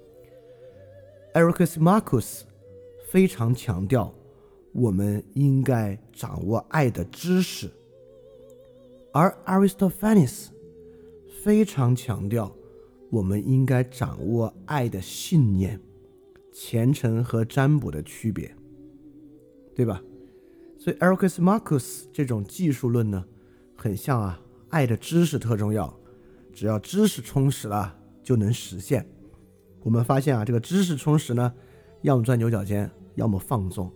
，Ericus Marcus 非常强调我们应该掌握爱的知识，而 Aristophanes 非常强调我们应该掌握爱的信念、虔诚和占卜的区别，对吧？所以 Ericus Marcus 这种技术论呢，很像啊。爱的知识特重要，只要知识充实了，就能实现。我们发现啊，这个知识充实呢，要么钻牛角尖，要么放纵。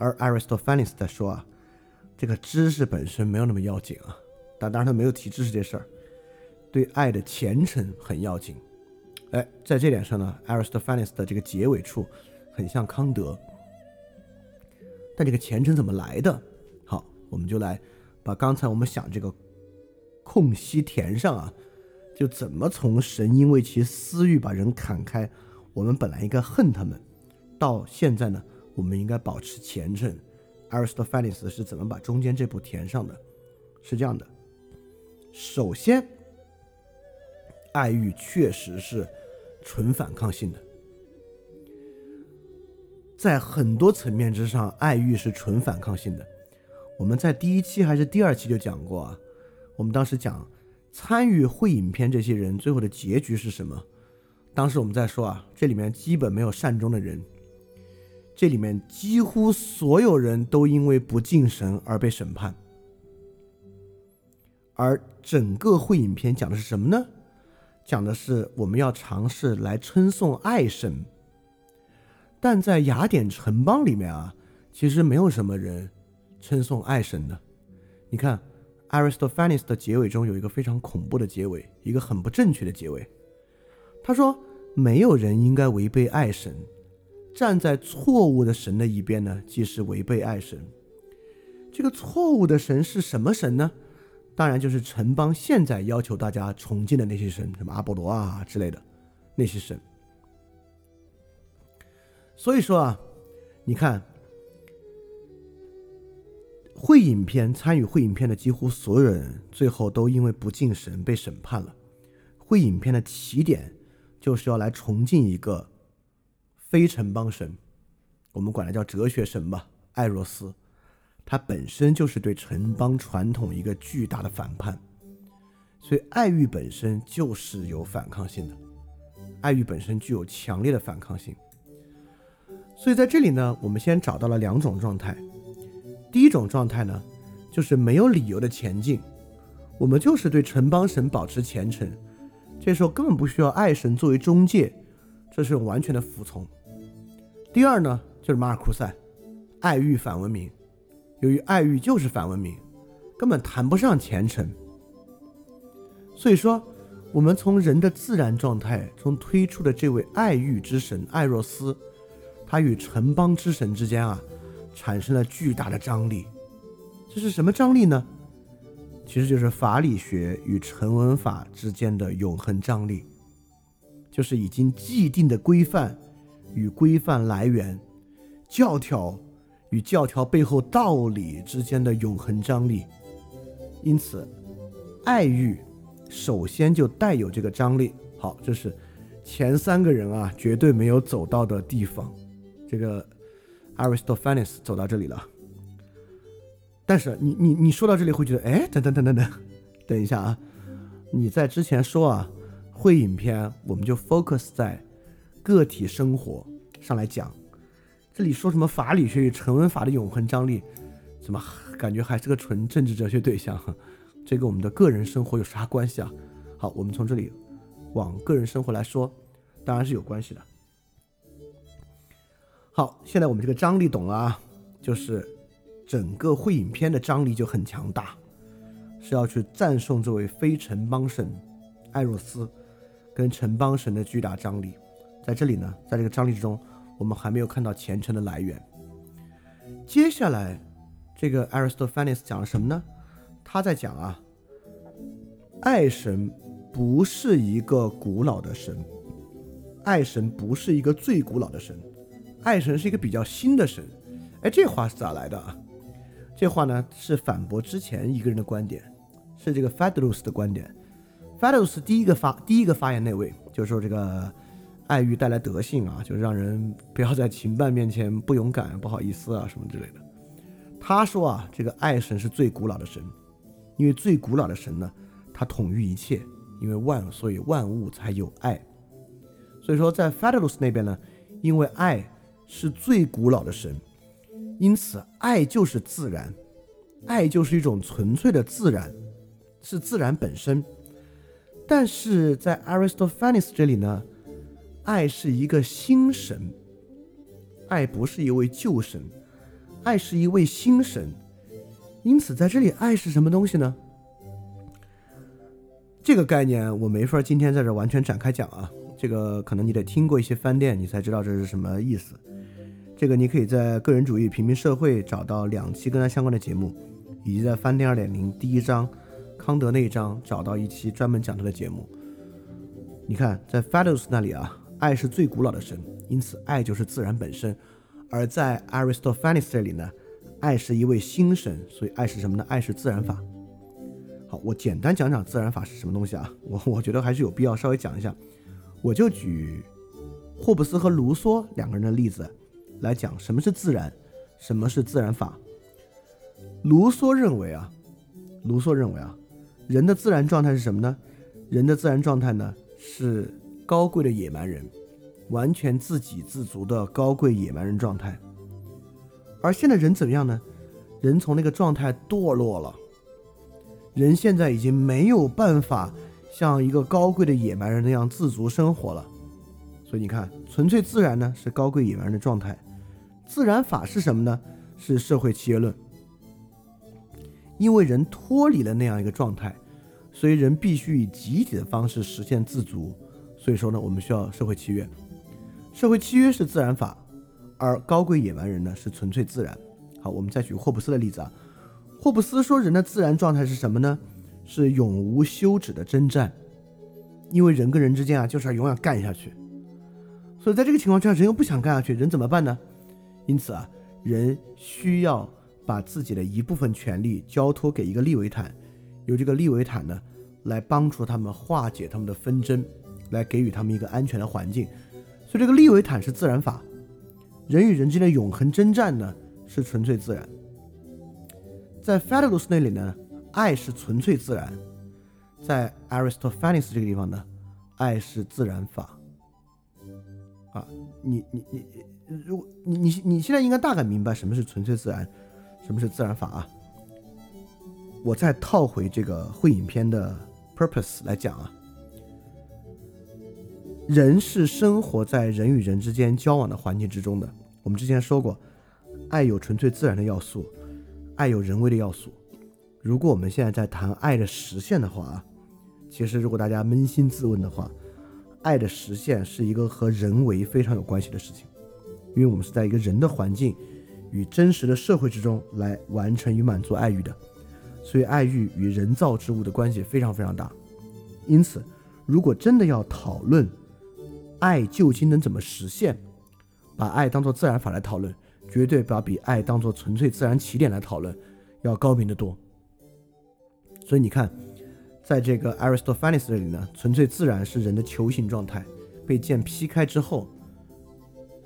而 Aristophanes 在说啊，这个知识本身没有那么要紧啊，但当然他没有提知识这事儿，对爱的虔诚很要紧。哎，在这点上呢，Aristophanes 的这个结尾处很像康德。但这个虔诚怎么来的？好，我们就来把刚才我们想这个。空隙填上啊，就怎么从神因为其私欲把人砍开，我们本来应该恨他们，到现在呢，我们应该保持虔诚。Aristophanes 是怎么把中间这步填上的？是这样的：首先，爱欲确实是纯反抗性的，在很多层面之上，爱欲是纯反抗性的。我们在第一期还是第二期就讲过啊。我们当时讲参与会影片这些人最后的结局是什么？当时我们在说啊，这里面基本没有善终的人，这里面几乎所有人都因为不敬神而被审判。而整个会影片讲的是什么呢？讲的是我们要尝试来称颂爱神。但在雅典城邦里面啊，其实没有什么人称颂爱神的。你看。Aristophanes 的结尾中有一个非常恐怖的结尾，一个很不正确的结尾。他说：“没有人应该违背爱神，站在错误的神的一边呢，即是违背爱神。这个错误的神是什么神呢？当然就是城邦现在要求大家崇敬的那些神，什么阿波罗啊之类的那些神。所以说啊，你看。”会影片参与会影片的几乎所有人，最后都因为不敬神被审判了。会影片的起点就是要来重敬一个非城邦神，我们管它叫哲学神吧，艾若斯。它本身就是对城邦传统一个巨大的反叛，所以爱欲本身就是有反抗性的，爱欲本身具有强烈的反抗性。所以在这里呢，我们先找到了两种状态。第一种状态呢，就是没有理由的前进，我们就是对城邦神保持虔诚，这时候根本不需要爱神作为中介，这是完全的服从。第二呢，就是马尔库塞，爱欲反文明，由于爱欲就是反文明，根本谈不上虔诚。所以说，我们从人的自然状态中推出的这位爱欲之神艾若斯，他与城邦之神之间啊。产生了巨大的张力，这是什么张力呢？其实就是法理学与成文法之间的永恒张力，就是已经既定的规范与规范来源、教条与教条背后道理之间的永恒张力。因此，爱欲首先就带有这个张力。好，这是前三个人啊绝对没有走到的地方。这个。Aristophanes 走到这里了，但是你你你说到这里会觉得，哎，等等等等等，等一下啊！你在之前说啊，会影片我们就 focus 在个体生活上来讲，这里说什么法理学与成文法的永恒张力，怎么感觉还是个纯政治哲学对象？这跟我们的个人生活有啥关系啊？好，我们从这里往个人生活来说，当然是有关系的。好，现在我们这个张力懂了啊，就是整个会影片的张力就很强大，是要去赞颂这位非城邦神艾若斯跟城邦神的巨大张力。在这里呢，在这个张力之中，我们还没有看到虔诚的来源。接下来，这个 Aristophanes 讲了什么呢？他在讲啊，爱神不是一个古老的神，爱神不是一个最古老的神，爱神是一个比较新的神。哎，这话是咋来的啊？这话呢是反驳之前一个人的观点，是这个 f a d l u s 的观点。f a d l u s 第一个发第一个发言那位，就是说这个爱欲带来德性啊，就让人不要在情伴面前不勇敢、不好意思啊什么之类的。他说啊，这个爱神是最古老的神，因为最古老的神呢，他统御一切，因为万所以万物才有爱。所以说，在 Fadelus 那边呢，因为爱是最古老的神，因此爱就是自然，爱就是一种纯粹的自然，是自然本身。但是在 Aristophanes 这里呢，爱是一个新神，爱不是一位旧神，爱是一位新神。因此，在这里，爱是什么东西呢？这个概念我没法今天在这完全展开讲啊。这个可能你得听过一些饭店，你才知道这是什么意思。这个你可以在个人主义平民社会找到两期跟它相关的节目，以及在饭店二点零第一章康德那一章找到一期专门讲他的节目。你看，在 f a d o s 那里啊，爱是最古老的神，因此爱就是自然本身；而在 Aristophanes 这里呢，爱是一位新神，所以爱是什么呢？爱是自然法。好，我简单讲讲自然法是什么东西啊？我我觉得还是有必要稍微讲一下。我就举霍布斯和卢梭两个人的例子来讲什么是自然，什么是自然法。卢梭认为啊，卢梭认为啊，人的自然状态是什么呢？人的自然状态呢是高贵的野蛮人，完全自给自足的高贵野蛮人状态。而现在人怎么样呢？人从那个状态堕落了，人现在已经没有办法。像一个高贵的野蛮人那样自足生活了，所以你看，纯粹自然呢是高贵野蛮人的状态，自然法是什么呢？是社会契约论。因为人脱离了那样一个状态，所以人必须以集体的方式实现自足。所以说呢，我们需要社会契约。社会契约是自然法，而高贵野蛮人呢是纯粹自然。好，我们再举霍布斯的例子啊。霍布斯说人的自然状态是什么呢？是永无休止的征战，因为人跟人之间啊，就是要永远干下去。所以在这个情况下，人又不想干下去，人怎么办呢？因此啊，人需要把自己的一部分权利交托给一个利维坦，由这个利维坦呢来帮助他们化解他们的纷争，来给予他们一个安全的环境。所以这个利维坦是自然法，人与人之间的永恒征战呢是纯粹自然。在 f a d u l u s 那里呢？爱是纯粹自然，在 Aristophanes 这个地方呢，爱是自然法。啊，你你你，如果你你你现在应该大概明白什么是纯粹自然，什么是自然法啊？我再套回这个会影片的 purpose 来讲啊，人是生活在人与人之间交往的环境之中的。我们之前说过，爱有纯粹自然的要素，爱有人为的要素。如果我们现在在谈爱的实现的话啊，其实如果大家扪心自问的话，爱的实现是一个和人为非常有关系的事情，因为我们是在一个人的环境与真实的社会之中来完成与满足爱欲的，所以爱欲与人造之物的关系非常非常大。因此，如果真的要讨论爱究竟能怎么实现，把爱当做自然法来讨论，绝对把比爱当做纯粹自然起点来讨论要高明得多。所以你看，在这个 Aristophanes 这里呢，纯粹自然是人的球形状态，被剑劈开之后，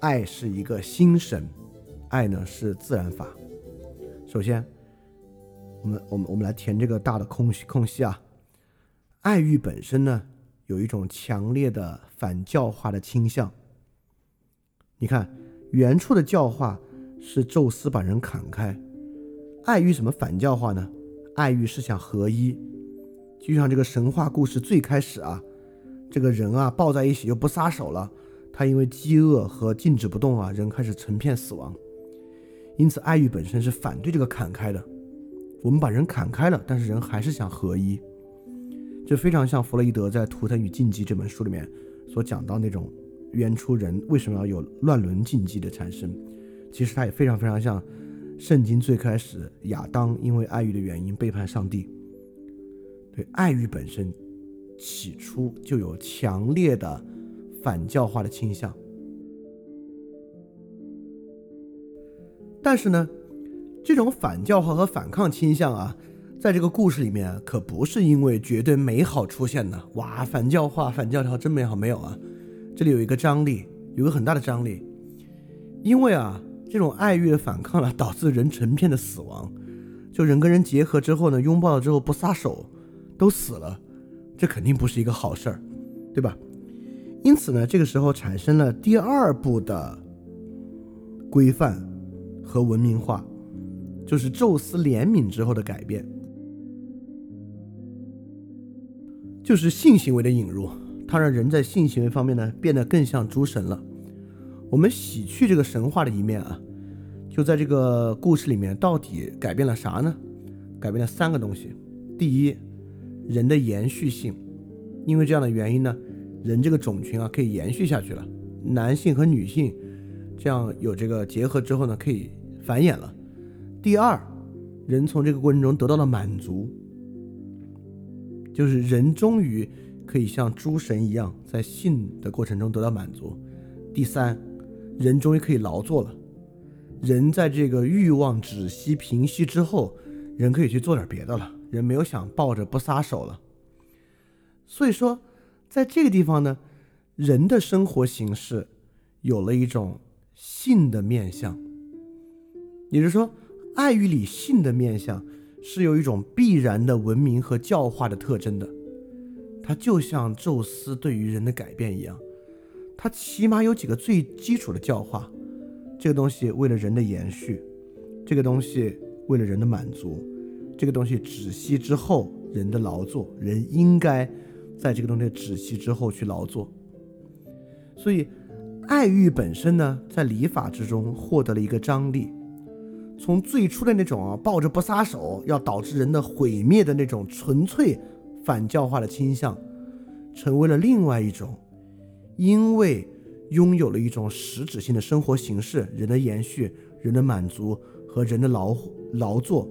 爱是一个心神，爱呢是自然法。首先，我们我们我们来填这个大的空隙空隙啊，爱欲本身呢有一种强烈的反教化的倾向。你看，原处的教化是宙斯把人砍开，爱欲什么反教化呢？爱欲是想合一，就像这个神话故事最开始啊，这个人啊抱在一起又不撒手了，他因为饥饿和静止不动啊，人开始成片死亡。因此，爱欲本身是反对这个砍开的。我们把人砍开了，但是人还是想合一，这非常像弗洛伊德在《图腾与禁忌》这本书里面所讲到那种原初人为什么要有乱伦禁忌的产生。其实它也非常非常像。圣经最开始，亚当因为爱欲的原因背叛上帝。对爱欲本身，起初就有强烈的反教化的倾向。但是呢，这种反教化和反抗倾向啊，在这个故事里面可不是因为绝对美好出现的。哇，反教化、反教条真美好，没有啊。这里有一个张力，有个很大的张力，因为啊，这种爱欲的反抗呢，导致人成片的死亡。就人跟人结合之后呢，拥抱了之后不撒手，都死了，这肯定不是一个好事儿，对吧？因此呢，这个时候产生了第二步的规范和文明化，就是宙斯怜悯之后的改变，就是性行为的引入，它让人在性行为方面呢变得更像诸神了。我们洗去这个神话的一面啊。就在这个故事里面，到底改变了啥呢？改变了三个东西。第一，人的延续性，因为这样的原因呢，人这个种群啊可以延续下去了。男性和女性这样有这个结合之后呢，可以繁衍了。第二，人从这个过程中得到了满足，就是人终于可以像诸神一样，在性的过程中得到满足。第三，人终于可以劳作了。人在这个欲望止息平息之后，人可以去做点别的了。人没有想抱着不撒手了。所以说，在这个地方呢，人的生活形式有了一种性的面相，也就是说，爱欲里性的面相是有一种必然的文明和教化的特征的。它就像宙斯对于人的改变一样，它起码有几个最基础的教化。这个东西为了人的延续，这个东西为了人的满足，这个东西止息之后人的劳作，人应该在这个东西止息之后去劳作。所以，爱欲本身呢，在礼法之中获得了一个张力，从最初的那种啊抱着不撒手要导致人的毁灭的那种纯粹反教化的倾向，成为了另外一种，因为。拥有了一种实质性的生活形式，人的延续、人的满足和人的劳劳作，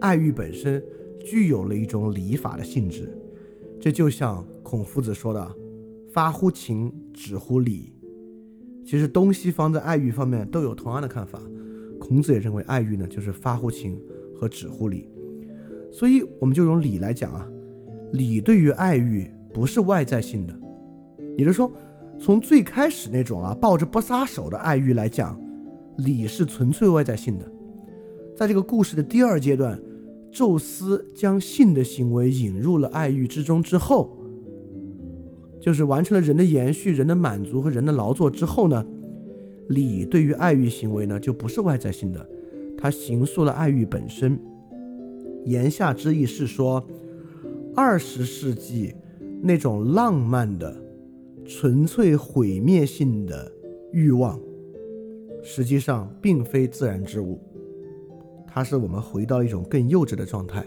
爱欲本身具有了一种礼法的性质。这就像孔夫子说的：“发乎情，止乎礼。”其实东西方在爱欲方面都有同样的看法。孔子也认为爱欲呢就是发乎情和止乎礼。所以我们就用礼来讲啊，礼对于爱欲不是外在性的，也就是说。从最开始那种啊抱着不撒手的爱欲来讲，礼是纯粹外在性的。在这个故事的第二阶段，宙斯将性的行为引入了爱欲之中之后，就是完成了人的延续、人的满足和人的劳作之后呢，礼对于爱欲行为呢就不是外在性的，它形塑了爱欲本身。言下之意是说，二十世纪那种浪漫的。纯粹毁灭性的欲望，实际上并非自然之物，它是我们回到一种更幼稚的状态，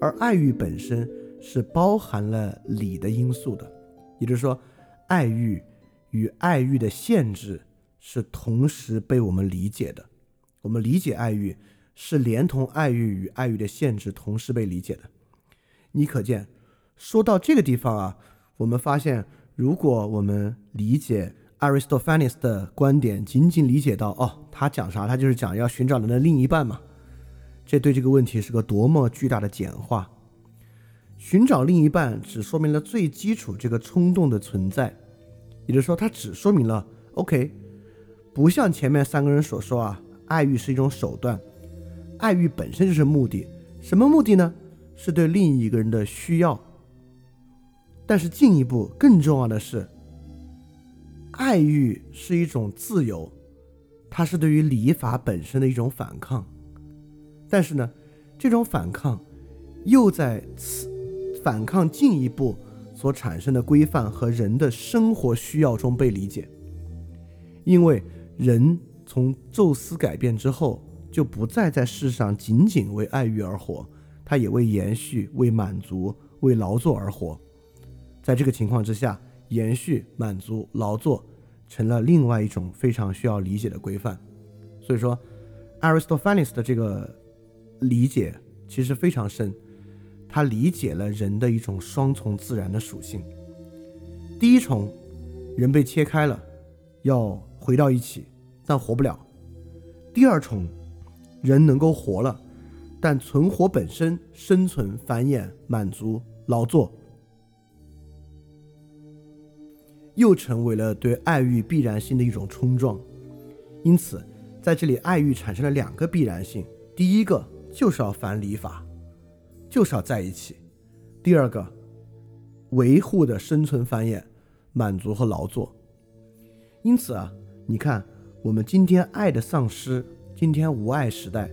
而爱欲本身是包含了理的因素的，也就是说，爱欲与爱欲的限制是同时被我们理解的，我们理解爱欲是连同爱欲与爱欲的限制同时被理解的。你可见，说到这个地方啊，我们发现。如果我们理解 Aristophanes 的观点，仅仅理解到哦，他讲啥？他就是讲要寻找人的另一半嘛。这对这个问题是个多么巨大的简化。寻找另一半只说明了最基础这个冲动的存在，也就是说，它只说明了 OK，不像前面三个人所说啊，爱欲是一种手段，爱欲本身就是目的。什么目的呢？是对另一个人的需要。但是进一步更重要的是，爱欲是一种自由，它是对于礼法本身的一种反抗。但是呢，这种反抗又在此反抗进一步所产生的规范和人的生活需要中被理解。因为人从宙斯改变之后，就不再在世上仅仅为爱欲而活，他也为延续、为满足、为劳作而活。在这个情况之下，延续、满足、劳作成了另外一种非常需要理解的规范。所以说，Aristophanes 的这个理解其实非常深，他理解了人的一种双重自然的属性。第一重人被切开了，要回到一起，但活不了。第二重，人能够活了，但存活本身、生存、繁衍、满足、劳作，又成为了对爱欲必然性的一种冲撞。因此，在这里，爱欲产生了两个必然性：第一个就是要反礼法，就是要在一起；第二个，维护的生存、繁衍、满足和劳作。因此啊，你看。我们今天爱的丧失，今天无爱时代，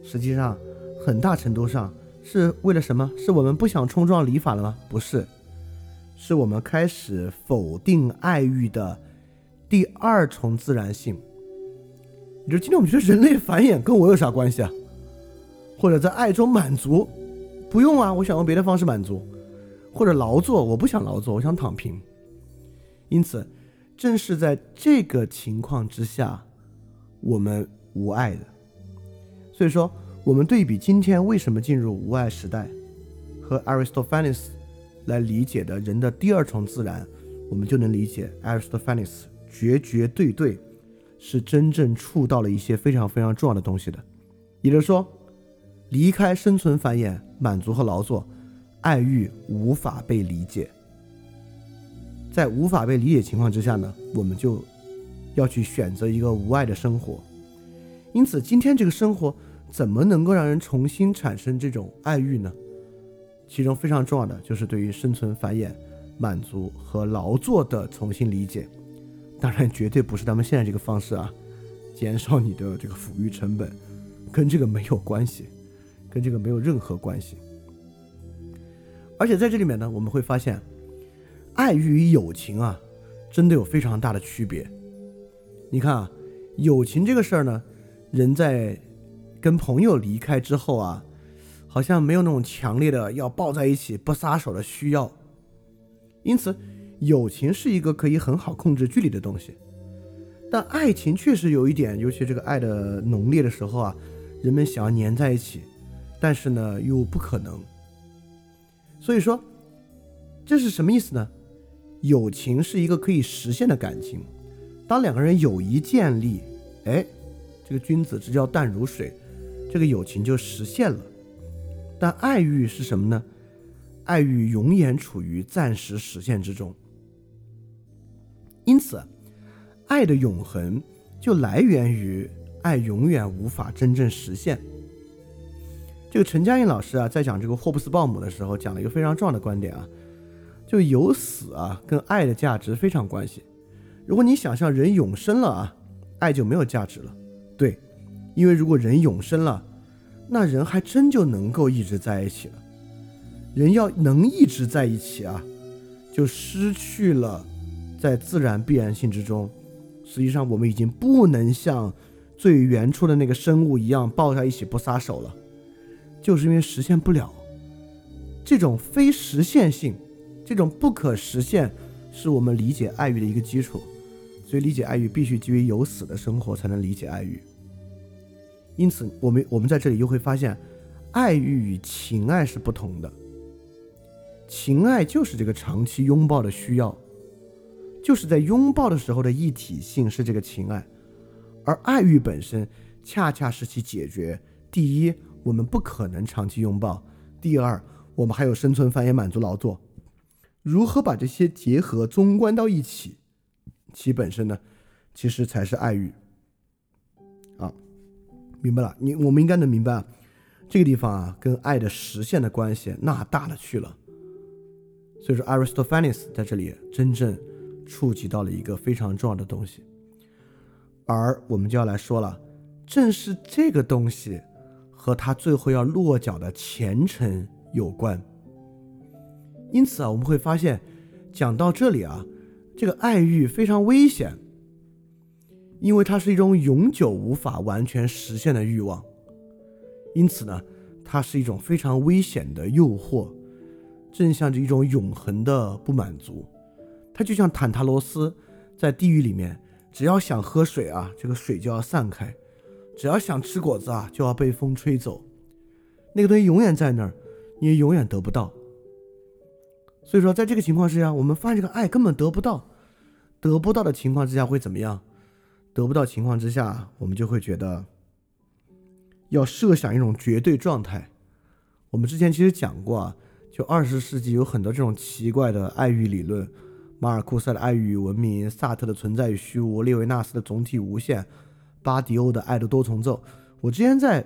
实际上很大程度上是为了什么？是我们不想冲撞礼法了吗？不是，是我们开始否定爱欲的第二重自然性。也就是今天我们觉得人类繁衍跟我有啥关系啊？或者在爱中满足，不用啊，我想用别的方式满足，或者劳作，我不想劳作，我想躺平。因此。正是在这个情况之下，我们无爱的。所以说，我们对比今天为什么进入无爱时代，和 Aristophanes 来理解的人的第二重自然，我们就能理解 Aristophanes 绝绝对对是真正触到了一些非常非常重要的东西的。也就是说，离开生存、繁衍、满足和劳作，爱欲无法被理解。在无法被理解情况之下呢，我们就要去选择一个无爱的生活。因此，今天这个生活怎么能够让人重新产生这种爱欲呢？其中非常重要的就是对于生存、繁衍、满足和劳作的重新理解。当然，绝对不是咱们现在这个方式啊，减少你的这个抚育成本，跟这个没有关系，跟这个没有任何关系。而且在这里面呢，我们会发现。爱欲与友情啊，真的有非常大的区别。你看啊，友情这个事儿呢，人在跟朋友离开之后啊，好像没有那种强烈的要抱在一起不撒手的需要。因此，友情是一个可以很好控制距离的东西。但爱情确实有一点，尤其这个爱的浓烈的时候啊，人们想要粘在一起，但是呢又不可能。所以说，这是什么意思呢？友情是一个可以实现的感情，当两个人友谊建立，哎，这个君子之交淡如水，这个友情就实现了。但爱欲是什么呢？爱欲永远处于暂时实现之中。因此，爱的永恒就来源于爱永远无法真正实现。这个陈嘉映老师啊，在讲这个霍布斯鲍姆的时候，讲了一个非常重要的观点啊。就有死啊，跟爱的价值非常关系。如果你想象人永生了啊，爱就没有价值了。对，因为如果人永生了，那人还真就能够一直在一起了。人要能一直在一起啊，就失去了在自然必然性之中。实际上，我们已经不能像最原初的那个生物一样抱在一起不撒手了，就是因为实现不了这种非实现性。这种不可实现，是我们理解爱欲的一个基础，所以理解爱欲必须基于有死的生活才能理解爱欲。因此，我们我们在这里又会发现，爱欲与情爱是不同的。情爱就是这个长期拥抱的需要，就是在拥抱的时候的一体性是这个情爱，而爱欲本身恰恰是其解决。第一，我们不可能长期拥抱；第二，我们还有生存、繁衍、满足、劳作。如何把这些结合综观到一起？其本身呢，其实才是爱欲。啊，明白了？你我们应该能明白，这个地方啊，跟爱的实现的关系那大了去了。所以说，Aristophanes 在这里真正触及到了一个非常重要的东西，而我们就要来说了，正是这个东西和他最后要落脚的前程有关。因此啊，我们会发现，讲到这里啊，这个爱欲非常危险，因为它是一种永久无法完全实现的欲望。因此呢，它是一种非常危险的诱惑，正向着一种永恒的不满足。它就像坦塔罗斯在地狱里面，只要想喝水啊，这个水就要散开；只要想吃果子啊，就要被风吹走。那个东西永远在那儿，你也永远得不到。所以说，在这个情况之下，我们发现这个爱根本得不到，得不到的情况之下会怎么样？得不到情况之下，我们就会觉得要设想一种绝对状态。我们之前其实讲过啊，就二十世纪有很多这种奇怪的爱欲理论，马尔库塞的爱欲与文明，萨特的存在与虚无，列维纳斯的总体无限，巴迪欧的爱的多重奏。我之前在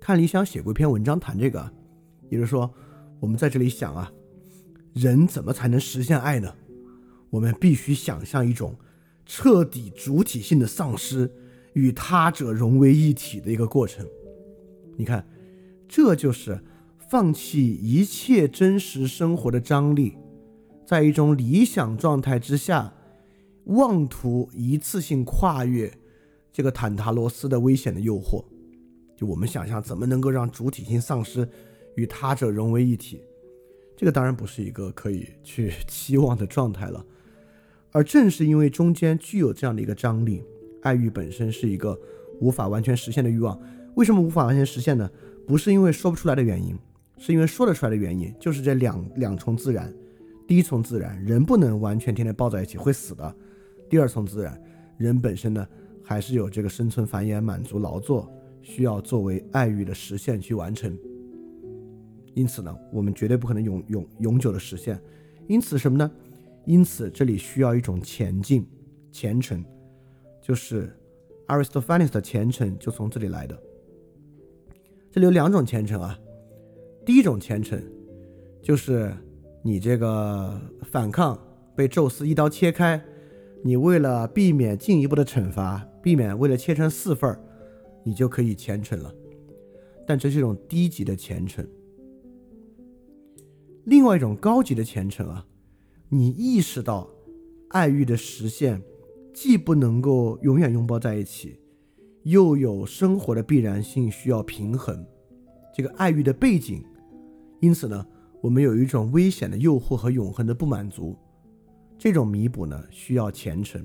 看理想写过一篇文章谈这个，也就是说，我们在这里想啊，人怎么才能实现爱呢？我们必须想象一种。彻底主体性的丧失，与他者融为一体的一个过程。你看，这就是放弃一切真实生活的张力，在一种理想状态之下，妄图一次性跨越这个坦塔罗斯的危险的诱惑。就我们想象，怎么能够让主体性丧失，与他者融为一体？这个当然不是一个可以去期望的状态了。而正是因为中间具有这样的一个张力，爱欲本身是一个无法完全实现的欲望。为什么无法完全实现呢？不是因为说不出来的原因，是因为说得出来的原因，就是这两两重自然。第一重自然，人不能完全天天抱在一起，会死的。第二重自然，人本身呢，还是有这个生存、繁衍、满足、劳作需要作为爱欲的实现去完成。因此呢，我们绝对不可能永永永久的实现。因此什么呢？因此，这里需要一种前进、虔诚，就是 Aristophanes 的虔诚就从这里来的。这里有两种虔诚啊，第一种虔诚就是你这个反抗被宙斯一刀切开，你为了避免进一步的惩罚，避免为了切成四份儿，你就可以虔诚了。但这是一种低级的虔诚。另外一种高级的虔诚啊。你意识到，爱欲的实现，既不能够永远拥抱在一起，又有生活的必然性需要平衡，这个爱欲的背景，因此呢，我们有一种危险的诱惑和永恒的不满足，这种弥补呢，需要虔诚。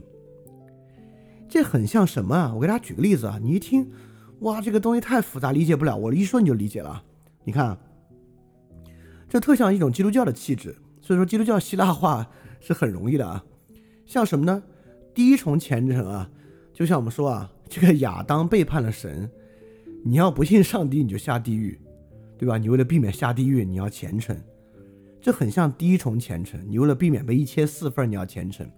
这很像什么啊？我给大家举个例子啊，你一听，哇，这个东西太复杂，理解不了。我一说你就理解了。你看，这特像一种基督教的气质。所以说，基督教希腊化是很容易的啊，像什么呢？第一重虔诚啊，就像我们说啊，这个亚当背叛了神，你要不信上帝，你就下地狱，对吧？你为了避免下地狱，你要虔诚，这很像第一重虔诚。你为了避免被一切四份，你要虔诚。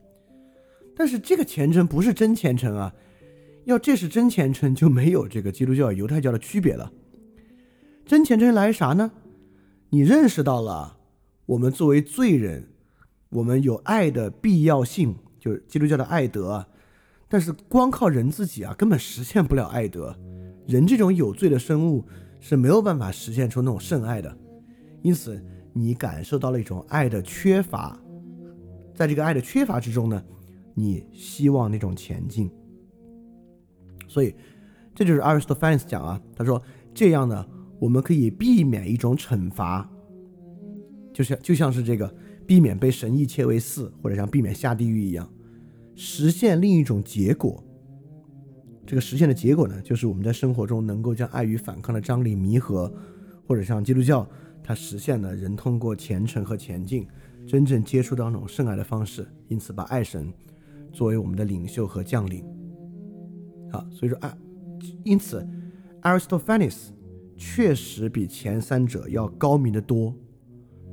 但是这个虔诚不是真虔诚啊，要这是真虔诚，就没有这个基督教、犹太教的区别了。真虔诚来啥呢？你认识到了。我们作为罪人，我们有爱的必要性，就是基督教的爱德。但是光靠人自己啊，根本实现不了爱德。人这种有罪的生物是没有办法实现出那种圣爱的。因此，你感受到了一种爱的缺乏，在这个爱的缺乏之中呢，你希望那种前进。所以，这就是 Aristophanes 讲啊，他说这样呢，我们可以避免一种惩罚。就是就像是这个避免被神意切为四，或者像避免下地狱一样，实现另一种结果。这个实现的结果呢，就是我们在生活中能够将爱与反抗的张力弥合，或者像基督教，它实现了人通过虔诚和前进，真正接触到那种圣爱的方式，因此把爱神作为我们的领袖和将领。好，所以说爱，因此 Aristophanes 确实比前三者要高明的多。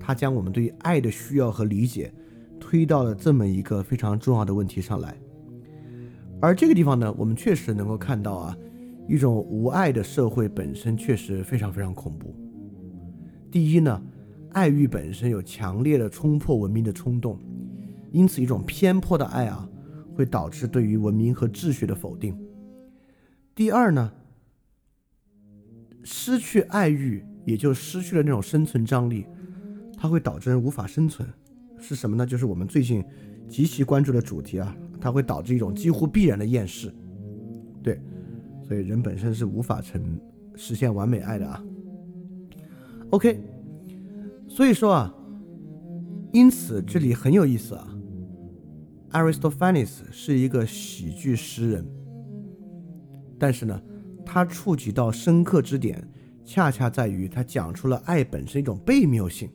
他将我们对于爱的需要和理解推到了这么一个非常重要的问题上来，而这个地方呢，我们确实能够看到啊，一种无爱的社会本身确实非常非常恐怖。第一呢，爱欲本身有强烈的冲破文明的冲动，因此一种偏颇的爱啊，会导致对于文明和秩序的否定。第二呢，失去爱欲，也就失去了那种生存张力。它会导致人无法生存，是什么呢？就是我们最近极其关注的主题啊，它会导致一种几乎必然的厌世。对，所以人本身是无法成实现完美爱的啊。OK，所以说啊，因此这里很有意思啊，Aristophanes 是一个喜剧诗人，但是呢，他触及到深刻之点，恰恰在于他讲出了爱本身一种悖谬性。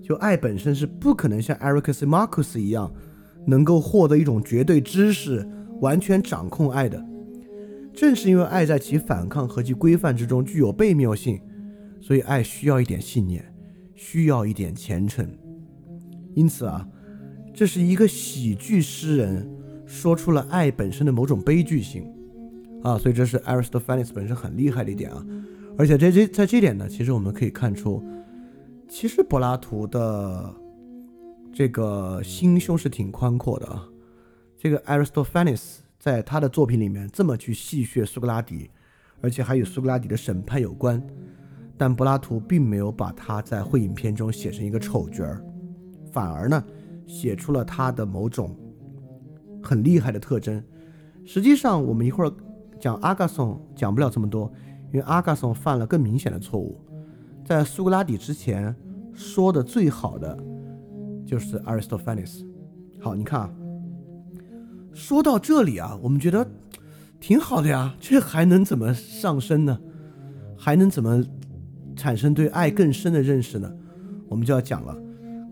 就爱本身是不可能像 Ericus Marcus 一样，能够获得一种绝对知识，完全掌控爱的。正是因为爱在其反抗和其规范之中具有悖谬性，所以爱需要一点信念，需要一点虔诚。因此啊，这是一个喜剧诗人说出了爱本身的某种悲剧性啊，所以这是 Aristophanes 本身很厉害的一点啊。而且在这在这点呢，其实我们可以看出，其实柏拉图的这个心胸是挺宽阔的啊。这个 Aristophanes 在他的作品里面这么去戏谑苏格拉底，而且还与苏格拉底的审判有关，但柏拉图并没有把他在会影片中写成一个丑角儿。反而呢，写出了他的某种很厉害的特征。实际上，我们一会儿讲阿伽松讲不了这么多，因为阿伽松犯了更明显的错误。在苏格拉底之前说的最好的就是 Aristophanes。好，你看啊，说到这里啊，我们觉得挺好的呀，这还能怎么上升呢？还能怎么产生对爱更深的认识呢？我们就要讲了。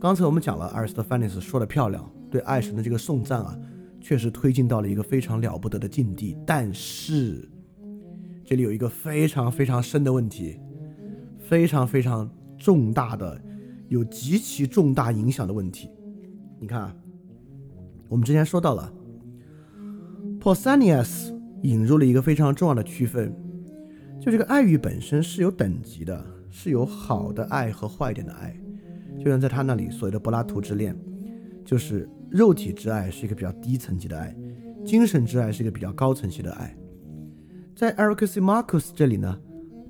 刚才我们讲了 Aristophanes 说的漂亮，对爱神的这个颂赞啊，确实推进到了一个非常了不得的境地。但是这里有一个非常非常深的问题，非常非常重大的，有极其重大影响的问题。你看，我们之前说到了 Pausanias 引入了一个非常重要的区分，就这个爱欲本身是有等级的，是有好的爱和坏点的爱。就像在他那里所谓的柏拉图之恋，就是肉体之爱是一个比较低层级的爱，精神之爱是一个比较高层级的爱。在 e r i c s Marcus 这里呢，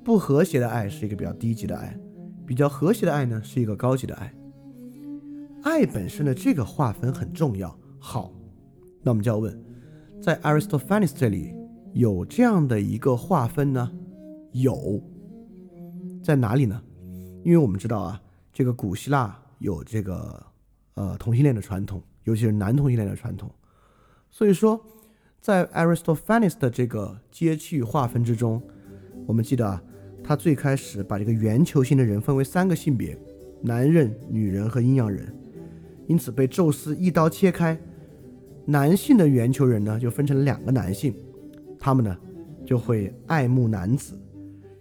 不和谐的爱是一个比较低级的爱，比较和谐的爱呢是一个高级的爱。爱本身的这个划分很重要。好，那我们就要问，在 Aristophanes 这里有这样的一个划分呢？有，在哪里呢？因为我们知道啊。这个古希腊有这个呃同性恋的传统，尤其是男同性恋的传统。所以说，在 Aristophanes 的这个阶级划分之中，我们记得啊，他最开始把这个圆球形的人分为三个性别：男人、女人和阴阳人。因此被宙斯一刀切开，男性的圆球人呢就分成了两个男性，他们呢就会爱慕男子。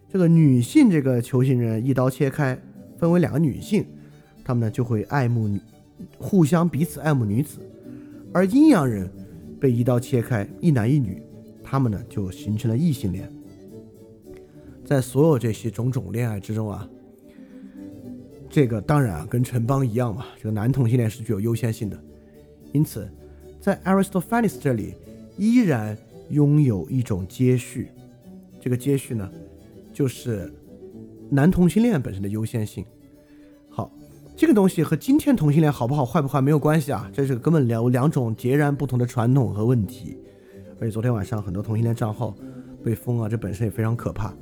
这个女性这个球形人一刀切开。分为两个女性，他们呢就会爱慕女，互相彼此爱慕女子，而阴阳人被一刀切开，一男一女，他们呢就形成了异性恋。在所有这些种种恋爱之中啊，这个当然啊跟城邦一样嘛，这个男同性恋是具有优先性的，因此在 Aristophanes 这里依然拥有一种接续，这个接续呢就是。男同性恋本身的优先性，这个东西和今天同性恋好不好坏不坏没有关系啊，这是根本两两种截然不同的传统和问题。而且昨天晚上很多同性恋账号被封啊，这本身也非常可怕啊。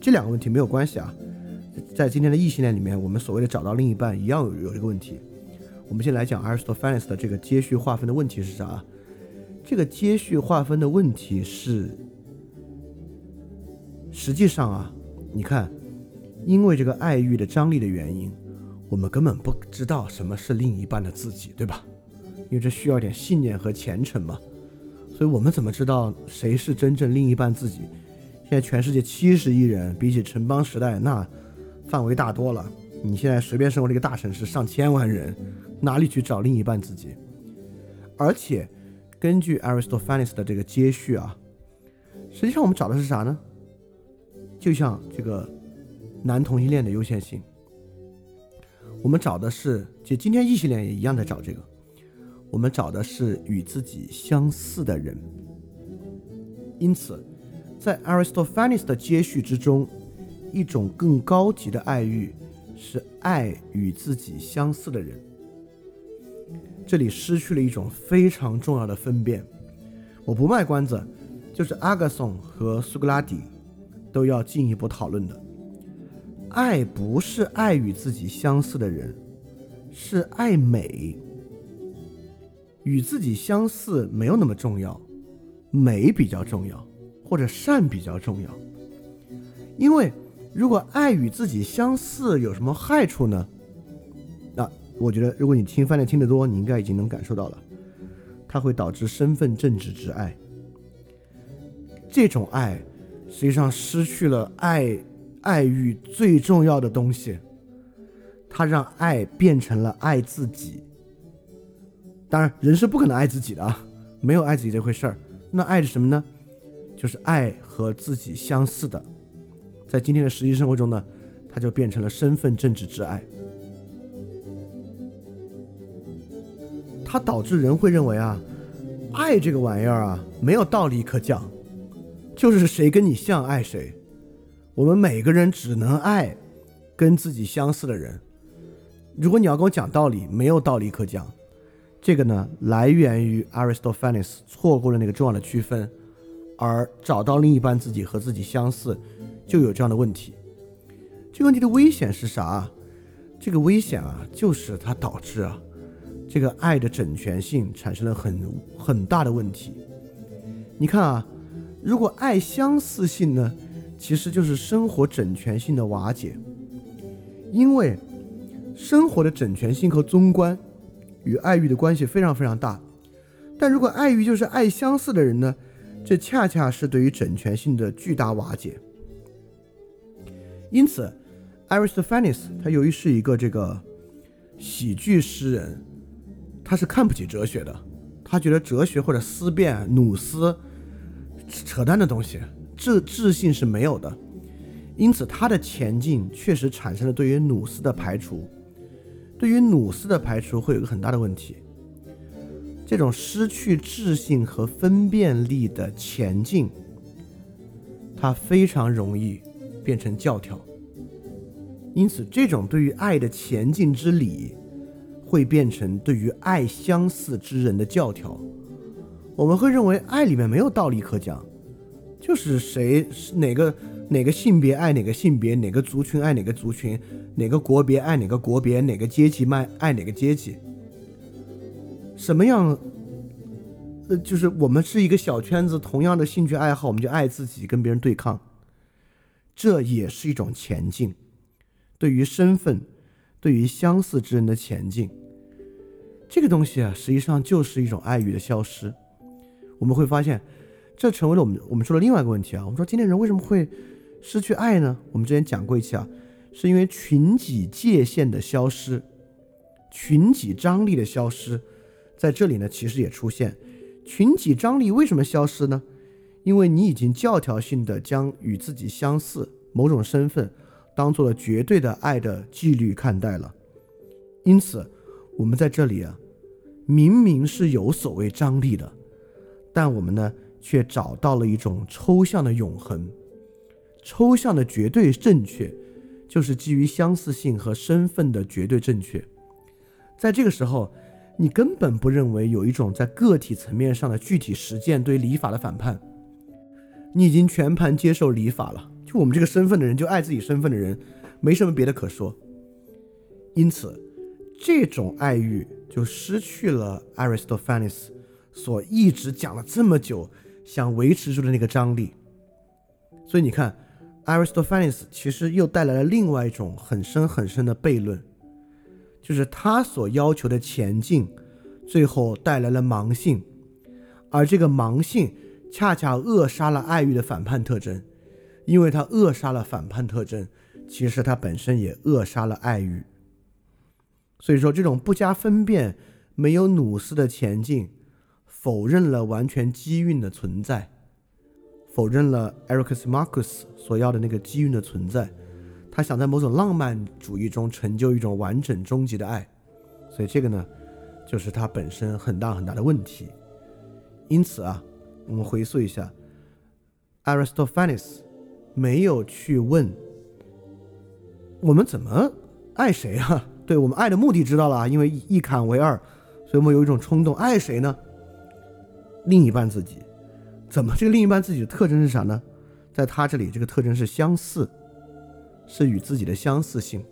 这两个问题没有关系啊，在今天的异性恋里面，我们所谓的找到另一半一样有有这个问题。我们先来讲 Aristophanes 的这个接续划分的问题是啥？这个接续划分的问题是，实际上啊，你看。因为这个爱欲的张力的原因，我们根本不知道什么是另一半的自己，对吧？因为这需要点信念和虔诚嘛。所以我们怎么知道谁是真正另一半自己？现在全世界七十亿人，比起城邦时代那范围大多了。你现在随便生活这个大城市，上千万人，哪里去找另一半自己？而且根据 Aristophanes 的这个接续啊，实际上我们找的是啥呢？就像这个。男同性恋的优先性，我们找的是，就今天异性恋也一样在找这个，我们找的是与自己相似的人。因此，在 Aristophanes 的接续之中，一种更高级的爱欲是爱与自己相似的人。这里失去了一种非常重要的分辨，我不卖关子，就是阿格松和苏格拉底都要进一步讨论的。爱不是爱与自己相似的人，是爱美。与自己相似没有那么重要，美比较重要，或者善比较重要。因为如果爱与自己相似有什么害处呢？那我觉得，如果你听翻译听得多，你应该已经能感受到了。它会导致身份政治之爱。这种爱实际上失去了爱爱欲最重要的东西，它让爱变成了爱自己。当然，人是不可能爱自己的啊，没有爱自己这回事儿。那爱是什么呢？就是爱和自己相似的。在今天的实际生活中呢，它就变成了身份政治之爱。它导致人会认为啊，爱这个玩意儿啊，没有道理可讲，就是谁跟你像爱谁。我们每个人只能爱跟自己相似的人。如果你要跟我讲道理，没有道理可讲。这个呢，来源于 Aristophanes 错过了那个重要的区分，而找到另一半自己和自己相似，就有这样的问题。这个问题的危险是啥？这个危险啊，就是它导致啊。这个爱的整全性产生了很很大的问题。你看啊，如果爱相似性呢，其实就是生活整全性的瓦解。因为生活的整全性和综观与爱欲的关系非常非常大。但如果爱欲就是爱相似的人呢，这恰恰是对于整全性的巨大瓦解。因此，Aristophanes 他由于是一个这个喜剧诗人。他是看不起哲学的，他觉得哲学或者思辨、努斯扯淡的东西，智智性是没有的。因此，他的前进确实产生了对于努斯的排除。对于努斯的排除会有个很大的问题，这种失去智性和分辨力的前进，它非常容易变成教条。因此，这种对于爱的前进之理。会变成对于爱相似之人的教条，我们会认为爱里面没有道理可讲，就是谁哪个哪个性别爱哪个性别，哪个族群爱哪个族群，哪个国别爱哪个国别，哪个阶级卖爱哪个阶级。什么样？呃，就是我们是一个小圈子，同样的兴趣爱好，我们就爱自己，跟别人对抗，这也是一种前进，对于身份，对于相似之人的前进。这个东西啊，实际上就是一种爱欲的消失。我们会发现，这成为了我们我们说的另外一个问题啊。我们说今天人为什么会失去爱呢？我们之前讲过一期啊，是因为群体界限的消失，群体张力的消失，在这里呢，其实也出现群体张力为什么消失呢？因为你已经教条性的将与自己相似某种身份当做了绝对的爱的纪律看待了，因此我们在这里啊。明明是有所谓张力的，但我们呢却找到了一种抽象的永恒，抽象的绝对正确，就是基于相似性和身份的绝对正确。在这个时候，你根本不认为有一种在个体层面上的具体实践对礼法的反叛，你已经全盘接受礼法了。就我们这个身份的人，就爱自己身份的人，没什么别的可说。因此，这种爱欲。就失去了 Aristophanes 所一直讲了这么久想维持住的那个张力，所以你看，Aristophanes 其实又带来了另外一种很深很深的悖论，就是他所要求的前进，最后带来了盲性，而这个盲性恰恰扼杀了爱欲的反叛特征，因为他扼杀了反叛特征，其实他本身也扼杀了爱欲。所以说，这种不加分辨、没有努斯的前进，否认了完全机运的存在，否认了 Ericus Marcus 所要的那个机运的存在。他想在某种浪漫主义中成就一种完整终极的爱，所以这个呢，就是他本身很大很大的问题。因此啊，我们回溯一下，Aristophanes 没有去问我们怎么爱谁啊？对我们爱的目的知道了啊，因为一砍为二，所以我们有一种冲动，爱谁呢？另一半自己。怎么这个另一半自己的特征是啥呢？在他这里，这个特征是相似，是与自己的相似性，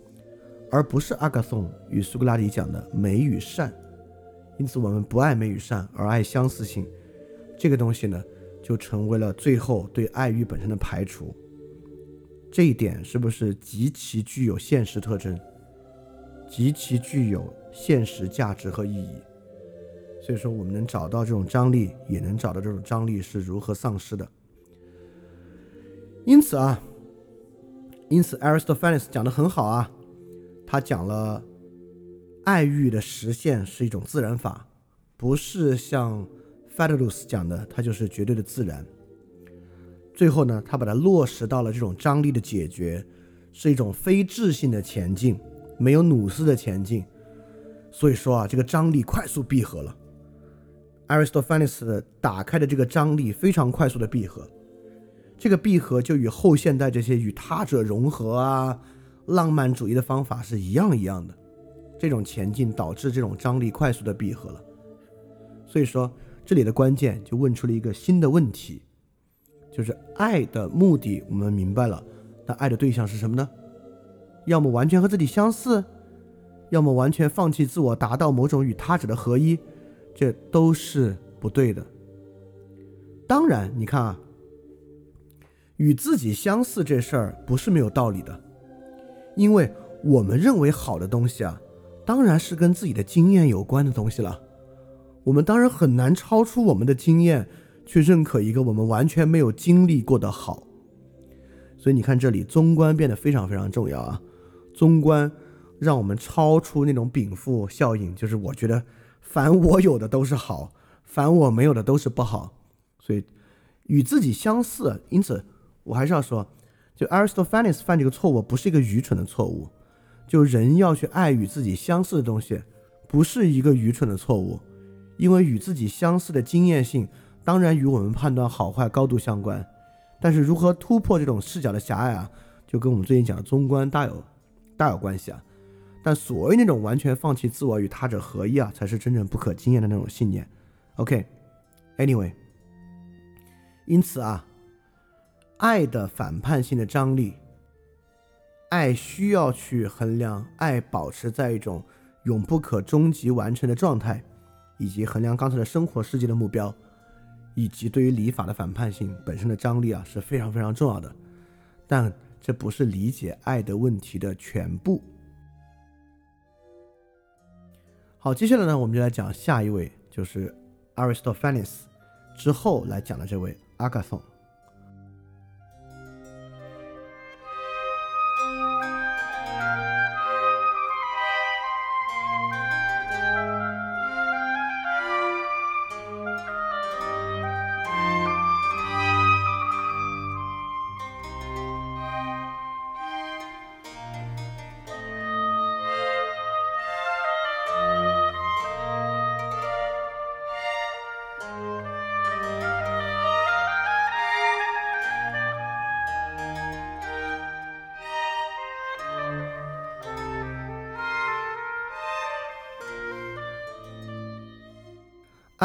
而不是阿嘎颂与苏格拉底讲的美与善。因此，我们不爱美与善，而爱相似性。这个东西呢，就成为了最后对爱欲本身的排除。这一点是不是极其具有现实特征？极其具有现实价值和意义。所以说，我们能找到这种张力，也能找到这种张力是如何丧失的。因此啊，因此 Aristophanes 讲的很好啊，他讲了爱欲的实现是一种自然法，不是像 f a d u l u s 讲的，它就是绝对的自然。最后呢，他把它落实到了这种张力的解决，是一种非智性的前进，没有努斯的前进。所以说啊，这个张力快速闭合了。Aristophanes 打开的这个张力非常快速的闭合，这个闭合就与后现代这些与他者融合啊、浪漫主义的方法是一样一样的。这种前进导致这种张力快速的闭合了。所以说，这里的关键就问出了一个新的问题，就是爱的目的我们明白了，那爱的对象是什么呢？要么完全和自己相似，要么完全放弃自我，达到某种与他者的合一。这都是不对的。当然，你看啊，与自己相似这事儿不是没有道理的，因为我们认为好的东西啊，当然是跟自己的经验有关的东西了。我们当然很难超出我们的经验去认可一个我们完全没有经历过的好。所以你看，这里中观变得非常非常重要啊。中观让我们超出那种禀赋效应，就是我觉得。凡我有的都是好，凡我没有的都是不好，所以与自己相似。因此，我还是要说，就 Aristophanes 犯这个错误不是一个愚蠢的错误，就人要去爱与自己相似的东西，不是一个愚蠢的错误，因为与自己相似的经验性当然与我们判断好坏高度相关，但是如何突破这种视角的狭隘啊，就跟我们最近讲的中观大有大有关系啊。但所谓那种完全放弃自我与他者合一啊，才是真正不可经验的那种信念。OK，Anyway，因此啊，爱的反叛性的张力，爱需要去衡量爱保持在一种永不可终极完成的状态，以及衡量刚才的生活世界的目标，以及对于礼法的反叛性本身的张力啊，是非常非常重要的。但这不是理解爱的问题的全部。好，接下来呢，我们就来讲下一位，就是 Aristophanes 之后来讲的这位 Agathon。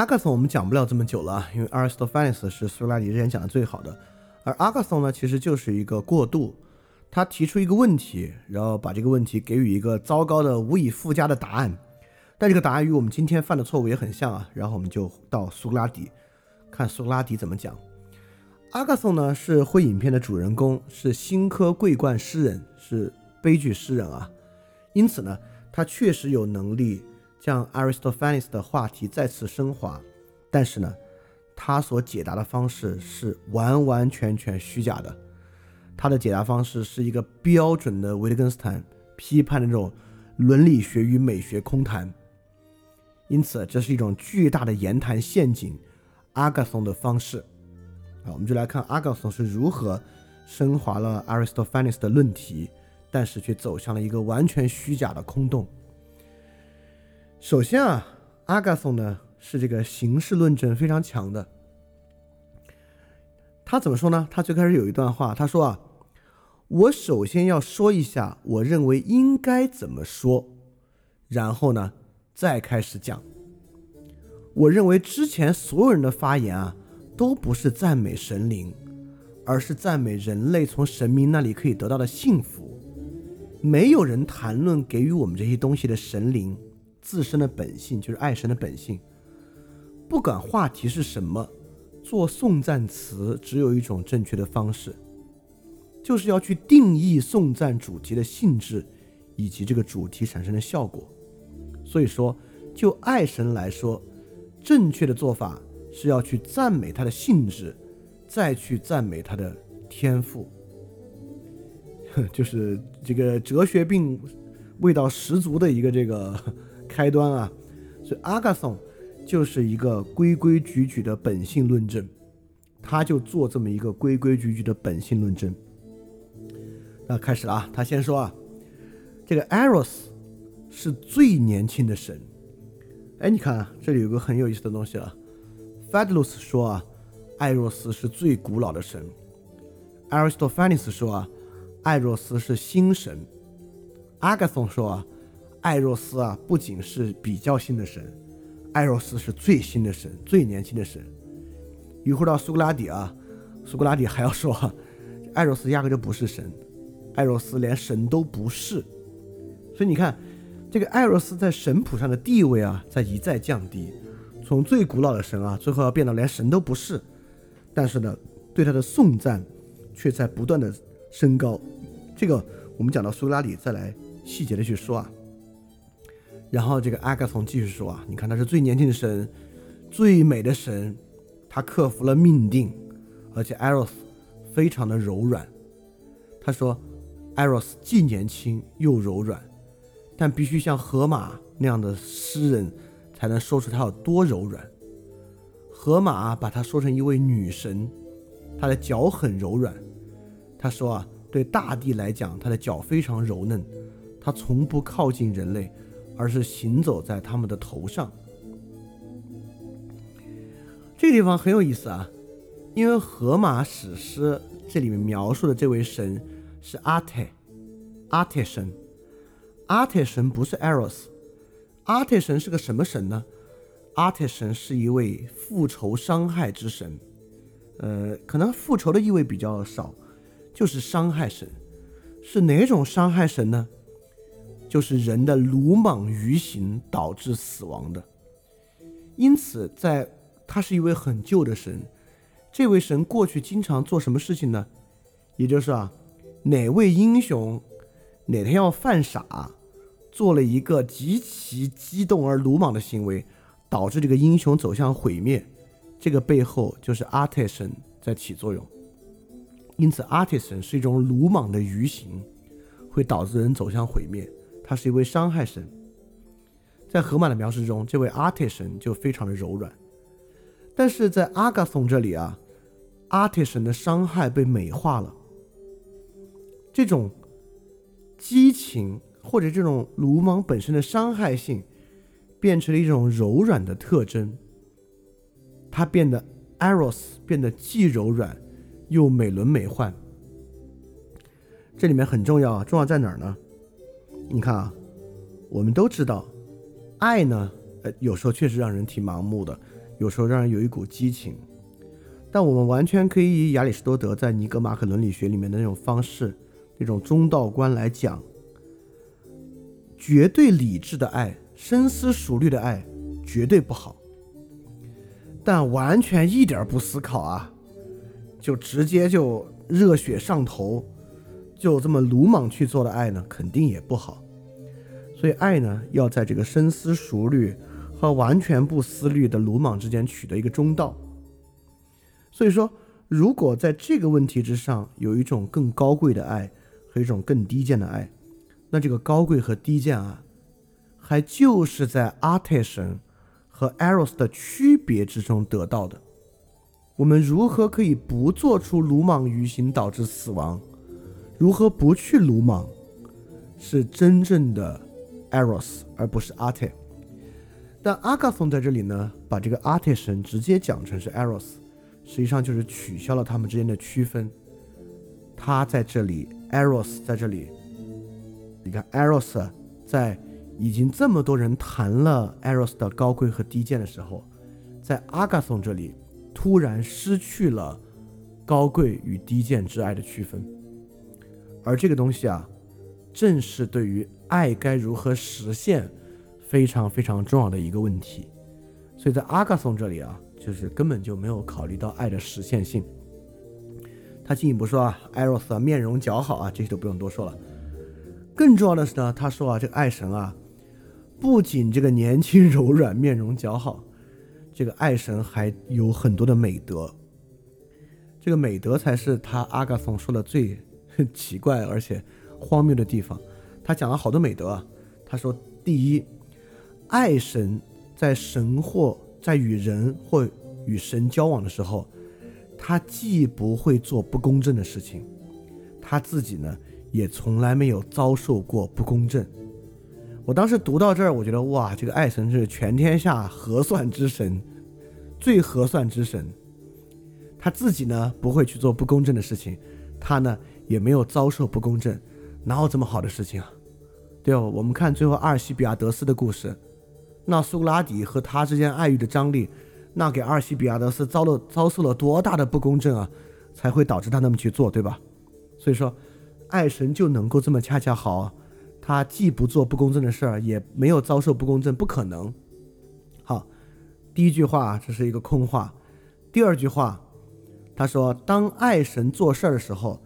阿克松我们讲不了这么久了，因为 Aristophanes 是苏格拉底之前讲的最好的，而阿克松呢，其实就是一个过渡，他提出一个问题，然后把这个问题给予一个糟糕的无以复加的答案，但这个答案与我们今天犯的错误也很像啊。然后我们就到苏格拉底，看苏格拉底怎么讲。阿克松呢是会影片的主人公，是新科桂冠诗人，是悲剧诗人啊，因此呢，他确实有能力。将 Aristophanes 的话题再次升华，但是呢，他所解答的方式是完完全全虚假的。他的解答方式是一个标准的维特根斯坦批判的那种伦理学与美学空谈，因此这是一种巨大的言谈陷阱。阿伽松的方式，啊，我们就来看阿伽松是如何升华了 Aristophanes 的论题，但是却走向了一个完全虚假的空洞。首先啊，阿伽松呢是这个形式论证非常强的。他怎么说呢？他最开始有一段话，他说啊，我首先要说一下我认为应该怎么说，然后呢再开始讲。我认为之前所有人的发言啊，都不是赞美神灵，而是赞美人类从神明那里可以得到的幸福。没有人谈论给予我们这些东西的神灵。自身的本性就是爱神的本性，不管话题是什么，做颂赞词只有一种正确的方式，就是要去定义颂赞主题的性质以及这个主题产生的效果。所以说，就爱神来说，正确的做法是要去赞美他的性质，再去赞美他的天赋。就是这个哲学病味道十足的一个这个开端啊。所以阿嘎松就是一个规规矩矩的本性论证，他就做这么一个规规矩矩的本性论证。那开始了啊，他先说啊，这个 Eros 是最年轻的神。哎，你看啊，这里有个很有意思的东西了。f a d l u s 说啊，艾若斯是最古老的神。Aristophanes 说啊，艾若斯是新神。阿伽松说啊，艾若斯啊不仅是比较新的神，艾若斯是最新的神，最年轻的神。一会儿到苏格拉底啊，苏格拉底还要说啊，艾若斯压根就不是神。艾若斯连神都不是，所以你看，这个艾若斯在神谱上的地位啊，在一再降低，从最古老的神啊，最后要变到连神都不是。但是呢，对他的颂赞却在不断的升高。这个我们讲到苏格拉底再来细节的去说啊。然后这个阿伽松继续说啊，你看他是最年轻的神，最美的神，他克服了命定，而且艾若斯非常的柔软。他说。艾若斯既年轻又柔软，但必须像荷马那样的诗人才能说出他有多柔软。荷马把他说成一位女神，她的脚很柔软。他说啊，对大地来讲，他的脚非常柔嫩，他从不靠近人类，而是行走在他们的头上。这个地方很有意思啊，因为荷马史诗这里面描述的这位神。是阿泰，阿泰神，阿泰神不是 Eros，阿泰神是个什么神呢？阿泰神是一位复仇伤害之神，呃，可能复仇的意味比较少，就是伤害神。是哪种伤害神呢？就是人的鲁莽愚行导致死亡的。因此，在他是一位很旧的神，这位神过去经常做什么事情呢？也就是啊。哪位英雄哪天要犯傻，做了一个极其激动而鲁莽的行为，导致这个英雄走向毁灭，这个背后就是阿泰神在起作用。因此，阿泰神是一种鲁莽的愚行，会导致人走向毁灭。他是一位伤害神。在荷马的描述中，这位阿特神就非常的柔软，但是在阿伽松这里啊，阿特神的伤害被美化了。这种激情或者这种鲁莽本身的伤害性，变成了一种柔软的特征。它变得 Eros 变得既柔软又美轮美奂。这里面很重要啊，重要在哪儿呢？你看啊，我们都知道，爱呢，呃，有时候确实让人挺盲目的，有时候让人有一股激情。但我们完全可以以亚里士多德在《尼格马可伦理学》里面的那种方式。这种中道观来讲，绝对理智的爱、深思熟虑的爱，绝对不好。但完全一点不思考啊，就直接就热血上头，就这么鲁莽去做的爱呢，肯定也不好。所以爱呢，要在这个深思熟虑和完全不思虑的鲁莽之间取得一个中道。所以说，如果在这个问题之上有一种更高贵的爱和，一种更低贱的爱，那这个高贵和低贱啊，还就是在阿泰神和 Eros 的区别之中得到的。我们如何可以不做出鲁莽于行导致死亡？如何不去鲁莽？是真正的 Eros，而不是阿特。但阿伽松在这里呢，把这个阿特神直接讲成是 Eros，实际上就是取消了他们之间的区分。他在这里。Eros 在这里，你看，Eros 在已经这么多人谈了 Eros 的高贵和低贱的时候，在阿伽松这里突然失去了高贵与低贱之爱的区分，而这个东西啊，正是对于爱该如何实现非常非常重要的一个问题。所以在阿伽松这里啊，就是根本就没有考虑到爱的实现性。他进一步说啊，艾若斯面容姣好啊，这些都不用多说了。更重要的是呢，他说啊，这个爱神啊，不仅这个年轻柔软、面容姣好，这个爱神还有很多的美德。这个美德才是他阿嘎松说的最很奇怪而且荒谬的地方。他讲了好多美德啊。他说，第一，爱神在神或在与人或与神交往的时候，他既不会做不公正的事情，他自己呢也从来没有遭受过不公正。我当时读到这儿，我觉得哇，这个爱神是全天下合算之神，最合算之神。他自己呢不会去做不公正的事情，他呢也没有遭受不公正，哪有这么好的事情啊？对哦，我们看最后阿尔西比亚德斯的故事，那苏格拉底和他之间爱欲的张力，那给阿尔西比亚德斯遭了遭受了多大的不公正啊，才会导致他那么去做，对吧？所以说，爱神就能够这么恰恰好。他既不做不公正的事儿，也没有遭受不公正，不可能。好，第一句话这是一个空话。第二句话，他说，当爱神做事儿的时候，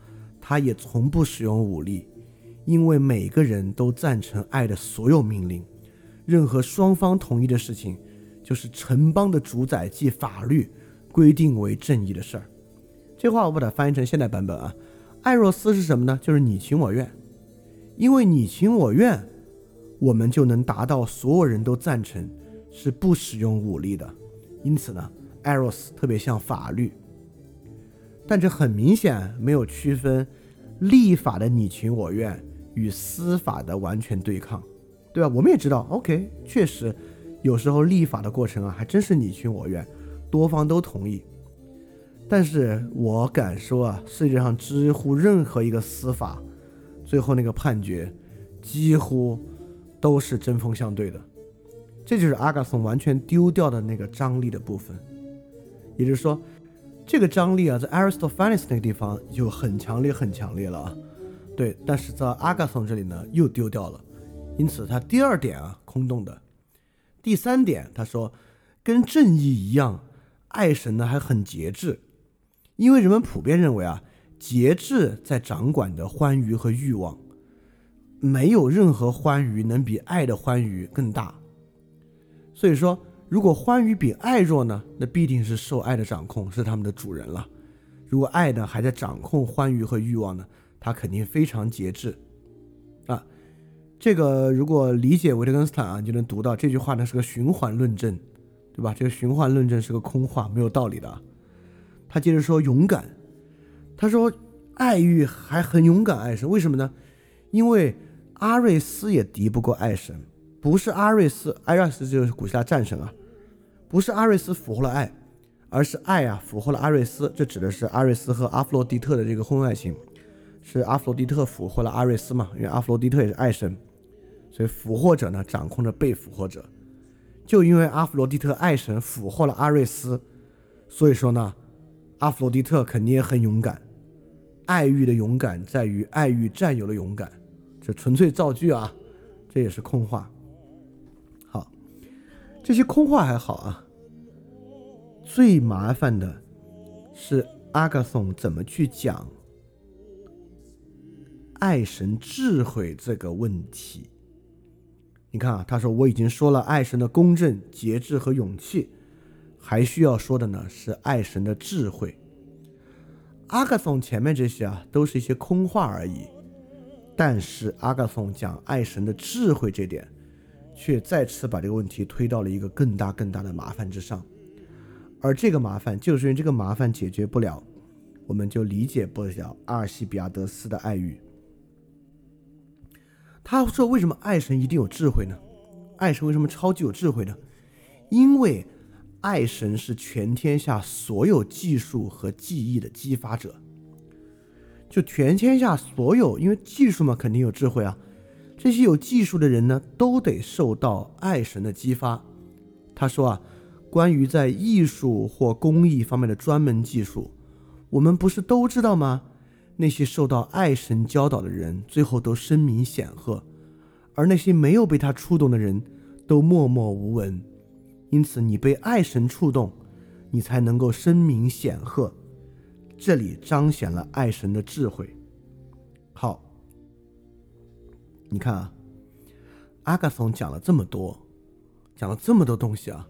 他也从不使用武力，因为每个人都赞成爱的所有命令，任何双方同意的事情，就是城邦的主宰即法律规定为正义的事儿。这话我把它翻译成现代版本啊，爱若斯是什么呢？就是你情我愿。因为你情我愿，我们就能达到所有人都赞成是不使用武力的。因此呢艾若斯特别像法律，但这很明显没有区分立法的你情我愿与司法的完全对抗，对吧？我们也知道，OK，确实有时候立法的过程啊，还真是你情我愿，多方都同意。但是我敢说啊，世界上几乎任何一个司法。最后那个判决，几乎都是针锋相对的，这就是阿嘎松完全丢掉的那个张力的部分。也就是说，这个张力啊，在 Aristophanes 那个地方就很强烈、很强烈了啊。对，但是在阿嘎松这里呢，又丢掉了。因此，他第二点啊，空洞的。第三点，他说，跟正义一样，爱神呢还很节制，因为人们普遍认为啊。节制在掌管着欢愉和欲望，没有任何欢愉能比爱的欢愉更大。所以说，如果欢愉比爱弱呢，那必定是受爱的掌控，是他们的主人了。如果爱呢还在掌控欢愉和欲望呢，他肯定非常节制。啊，这个如果理解维特根斯坦啊，你就能读到这句话呢是个循环论证，对吧？这个循环论证是个空话，没有道理的。他接着说勇敢。他说：“爱欲还很勇敢，爱神为什么呢？因为阿瑞斯也敌不过爱神，不是阿瑞斯，阿瑞斯就是古希腊战神啊，不是阿瑞斯俘获了爱，而是爱啊俘获了阿瑞斯。这指的是阿瑞斯和阿弗洛狄特的这个婚外情，是阿弗洛狄特俘获了阿瑞斯嘛？因为阿弗洛狄特也是爱神，所以俘获者呢掌控着被俘获者。就因为阿弗洛狄特爱神俘获了阿瑞斯，所以说呢，阿弗洛狄特肯定也很勇敢。”爱欲的勇敢在于爱欲占有的勇敢，这纯粹造句啊，这也是空话。这些空话还好啊，最麻烦的是阿嘎松怎么去讲爱神智慧这个问题。你看啊，他说我已经说了爱神的公正、节制和勇气，还需要说的呢是爱神的智慧。阿嘎松前面这些啊，都是一些空话而已，但是阿嘎松讲爱神的智慧这点，却再次把这个问题推到了一个更大更大的麻烦之上，而这个麻烦就是因为这个麻烦解决不了，我们就理解不了阿尔西比亚德斯的爱欲。他说：“为什么爱神一定有智慧呢？爱神为什么超级有智慧呢？因为。”爱神是全天下所有技术和技艺的激发者，就全天下所有，因为技术嘛，肯定有智慧啊。这些有技术的人呢，都得受到爱神的激发。他说啊，关于在艺术或工艺方面的专门技术，我们不是都知道吗？那些受到爱神教导的人，最后都声名显赫，而那些没有被他触动的人，都默默无闻。因此，你被爱神触动，你才能够声名显赫。这里彰显了爱神的智慧。好，你看啊，阿嘎松讲了这么多，讲了这么多东西啊，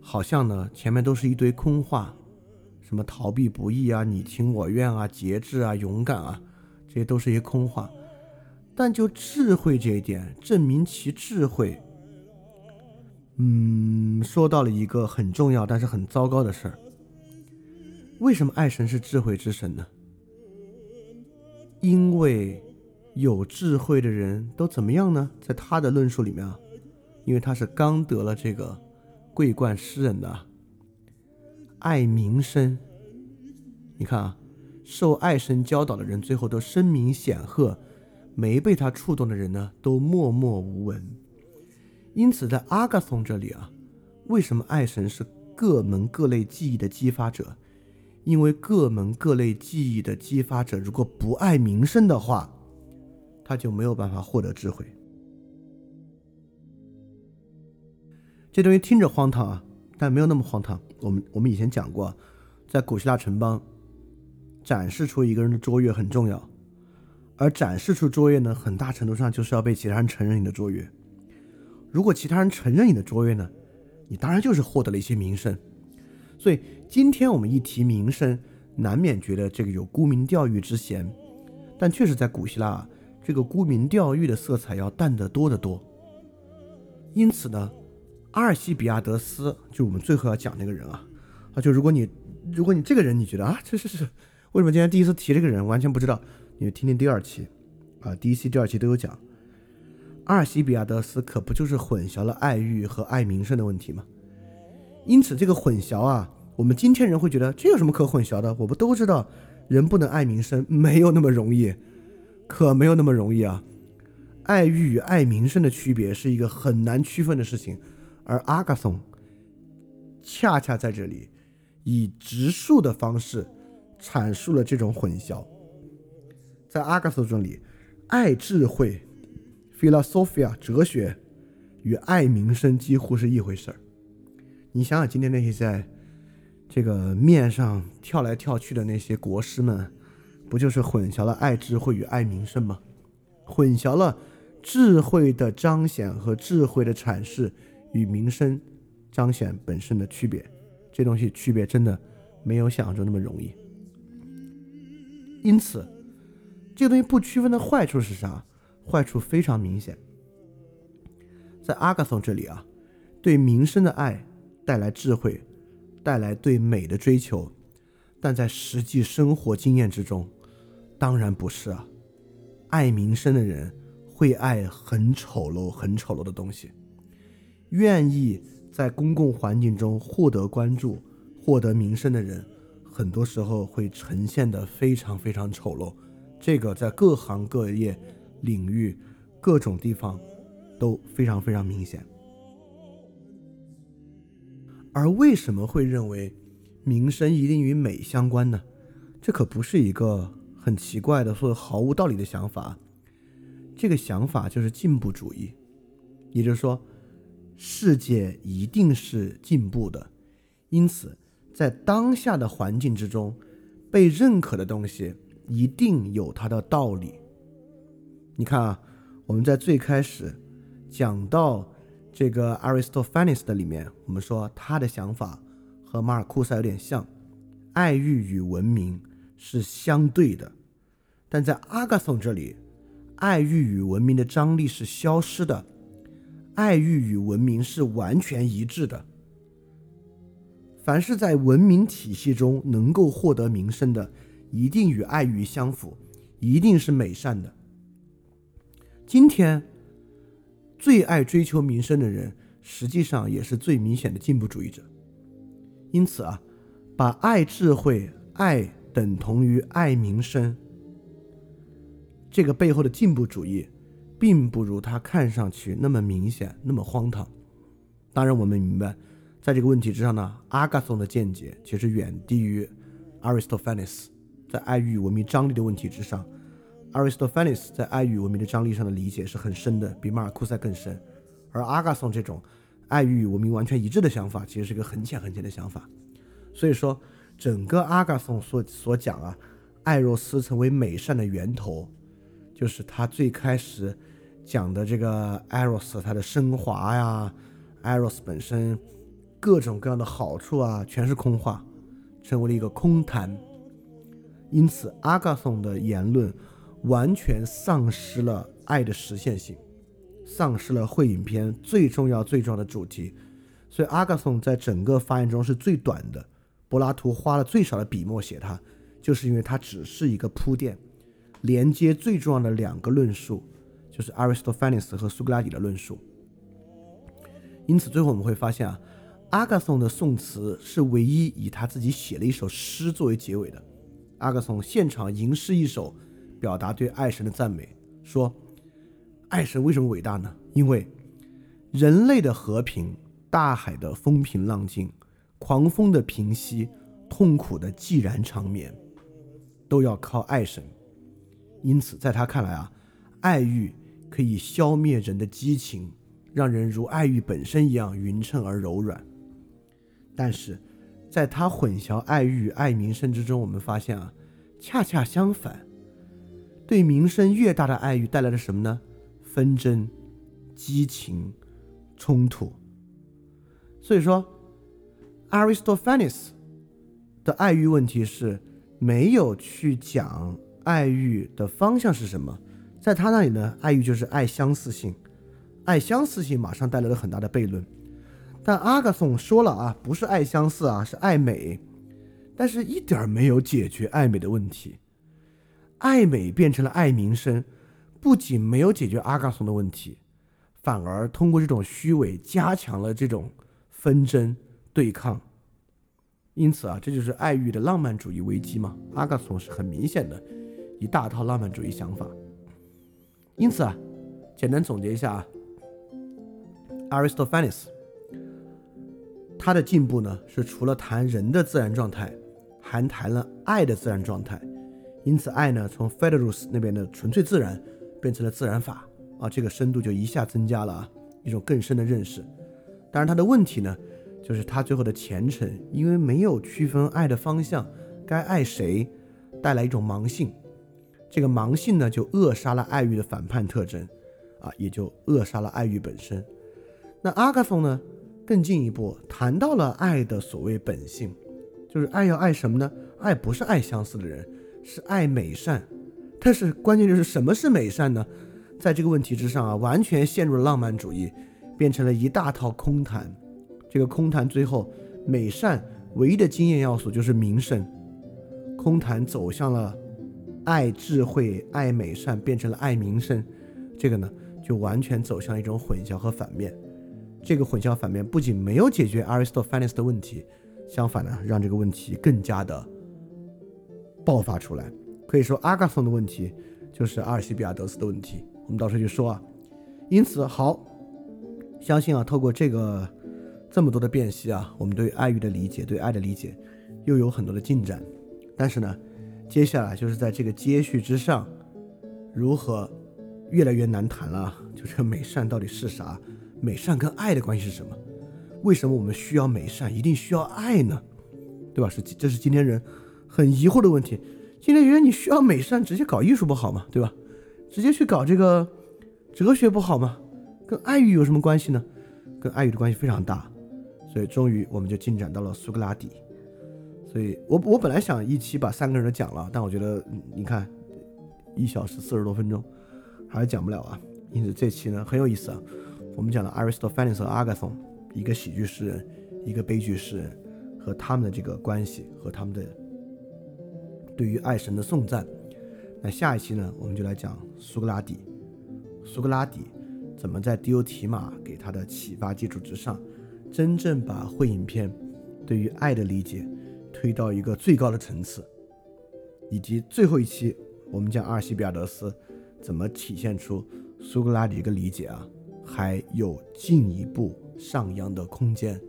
好像呢前面都是一堆空话，什么逃避不易啊、你情我愿啊、节制啊、勇敢啊，这些都是一些空话。但就智慧这一点，证明其智慧，嗯，说到了一个很重要但是很糟糕的事儿。为什么爱神是智慧之神呢？因为有智慧的人都怎么样呢？在他的论述里面啊，因为他是刚得了这个桂冠诗人的爱名声。你看啊，受爱神教导的人最后都声名显赫，没被他触动的人呢都默默无闻。因此，在阿嘎松这里啊，为什么爱神是各门各类记忆的激发者？因为各门各类记忆的激发者，如果不爱名声的话，他就没有办法获得智慧。这东西听着荒唐啊，但没有那么荒唐。我们我们以前讲过，在古希腊城邦，展示出一个人的卓越很重要，而展示出卓越呢，很大程度上就是要被其他人承认你的卓越。如果其他人承认你的卓越呢，你当然就是获得了一些名声。所以今天我们一提名声，难免觉得这个有沽名钓誉之嫌，但确实在古希腊，这个沽名钓誉的色彩要淡得多得多。因此呢，阿尔西比亚德斯就我们最后要讲那个人啊，啊，就如果你如果你这个人你觉得啊，这是是为什么今天第一次提这个人完全不知道，你就听听第二期，啊，第一期、第二期都有讲。阿尔西比亚德斯可不就是混淆了爱欲和爱名声的问题吗？因此，这个混淆啊，我们今天人会觉得这有什么可混淆的？我不都知道，人不能爱名声，没有那么容易，可没有那么容易啊！爱欲与爱名声的区别是一个很难区分的事情，而阿嘎松恰恰在这里以直述的方式阐述了这种混淆。在阿嘎松这里，爱智慧 （philosophia） 哲学与爱名声几乎是一回事儿。你想想，今天那些在这个面上跳来跳去的那些国师们，不就是混淆了爱智慧与爱名声吗？混淆了智慧的彰显和智慧的阐释与名声彰显本身的区别，这东西区别真的没有想象中那么容易。因此，这个东西不区分的坏处是啥？坏处非常明显，在阿卡松这里啊，对名声的爱。带来智慧，带来对美的追求，但在实际生活经验之中，当然不是啊。爱名声的人会爱很丑陋、很丑陋的东西，愿意在公共环境中获得关注、获得名声的人，很多时候会呈现的非常非常丑陋。这个在各行各业、领域、各种地方都非常非常明显。而为什么会认为名声一定与美相关呢？这可不是一个很奇怪的或者毫无道理的想法。这个想法就是进步主义，也就是说，世界一定是进步的，因此在当下的环境之中，被认可的东西一定有它的道理。你看啊，我们在最开始讲到。这个 Aristophanes 的里面，我们说他的想法和马尔库塞有点像，爱欲与文明是相对的，但在阿嘎松这里，爱欲与文明的张力是消失的，爱欲与文明是完全一致的。凡是在文明体系中能够获得名声的，一定与爱欲相符，一定是美善的。今天。最爱追求名声的人，实际上也是最明显的进步主义者。因此啊，把爱智慧、爱等同于爱民生，这个背后的进步主义，并不如他看上去那么明显、那么荒唐。当然，我们明白，在这个问题之上呢，阿嘎松的见解其实远低于 Aristophanes 在爱与文明张力的问题之上。Aristophanes 在爱与文明的张力上的理解是很深的，比马尔库塞更深。而阿嘎松这种爱与文明完全一致的想法，其实是一个很浅很浅的想法。所以说，整个阿嘎松所所讲啊，艾若斯成为美善的源头，就是他最开始讲的这个艾若斯它的升华呀，艾若斯本身各种各样的好处啊，全是空话，成为了一个空谈。因此，阿嘎颂的言论完全丧失了爱的实现性，丧失了会影片最重要最重要的主题。所以，阿嘎颂在整个发言中是最短的。柏拉图花了最少的笔墨写它，就是因为它只是一个铺垫，连接最重要的两个论述，就是 Aristophanes 和苏格拉底的论述。因此，最后我们会发现啊，阿嘎颂的宋词是唯一以他自己写了一首诗作为结尾的。阿嘎颂现场吟诗一首，表达对爱神的赞美，说：“爱神为什么伟大呢？因为人类的和平，大海的风平浪静。”狂风的平息，痛苦的寂然长眠，都要靠爱神。因此，在他看来啊，爱欲可以消灭人的激情，让人如爱欲本身一样匀称而柔软。但是，在他混淆爱欲与爱名声之中，我们发现啊，恰恰相反，对名声越大的爱欲带来了什么呢？纷争、激情、冲突。所以说。Aristophanes 的爱欲问题是没有去讲爱欲的方向是什么，在他那里呢，爱欲就是爱相似性，爱相似性马上带来了很大的悖论。但阿嘎松说了啊，不是爱相似啊，是爱美，但是一点没有解决爱美的问题。爱美变成了爱名声，不仅没有解决阿嘎松的问题，反而通过这种虚伪加强了这种纷争。对抗，因此啊，这就是爱欲的浪漫主义危机嘛。阿嘎松是很明显的一大套浪漫主义想法。因此啊，简单总结一下啊，Aristophanes 他的进步呢，是除了谈人的自然状态，还谈了爱的自然状态。因此，爱呢，从 f e d e r u s 那边的纯粹自然变成了自然法啊，这个深度就一下增加了啊，一种更深的认识。当然，他的问题呢。就是他最后的前程，因为没有区分爱的方向，该爱谁，带来一种盲性。这个盲性呢，就扼杀了爱欲的反叛特征，啊，也就扼杀了爱欲本身。那阿嘎松呢，更进一步谈到了爱的所谓本性，就是爱要爱什么呢？爱不是爱相似的人，是爱美善。但是关键就是什么是美善呢？在这个问题之上啊，完全陷入了浪漫主义，变成了一大套空谈。这个空谈最后，美善唯一的经验要素就是名声。空谈走向了爱智慧、爱美善，变成了爱名声。这个呢，就完全走向一种混淆和反面。这个混淆反面不仅没有解决 Aristophanes 的问题，相反呢，让这个问题更加的爆发出来。可以说，阿嘎松的问题就是阿尔西比亚德斯的问题。我们到时候就说啊。因此，好，相信啊，透过这个。这么多的辨析啊，我们对爱欲的理解，对爱的理解，又有很多的进展。但是呢，接下来就是在这个接续之上，如何越来越难谈了。就这个美善到底是啥？美善跟爱的关系是什么？为什么我们需要美善，一定需要爱呢？对吧？是这是今天人很疑惑的问题。今天人你需要美善，直接搞艺术不好吗？对吧？直接去搞这个哲学不好吗？跟爱欲有什么关系呢？跟爱欲的关系非常大。所以终于我们就进展到了苏格拉底，所以我我本来想一期把三个人都讲了，但我觉得你看一小时四十多分钟还是讲不了啊。因此这期呢很有意思啊，我们讲了 Aristophanes 和 Agathon，一个喜剧诗人，一个悲剧诗人和他们的这个关系和他们的对于爱神的颂赞。那下一期呢我们就来讲苏格拉底，苏格拉底怎么在迪欧提马给他的启发基础之上。真正把会影片对于爱的理解推到一个最高的层次，以及最后一期我们讲阿尔西比亚德斯怎么体现出苏格拉底一个理解啊，还有进一步上扬的空间。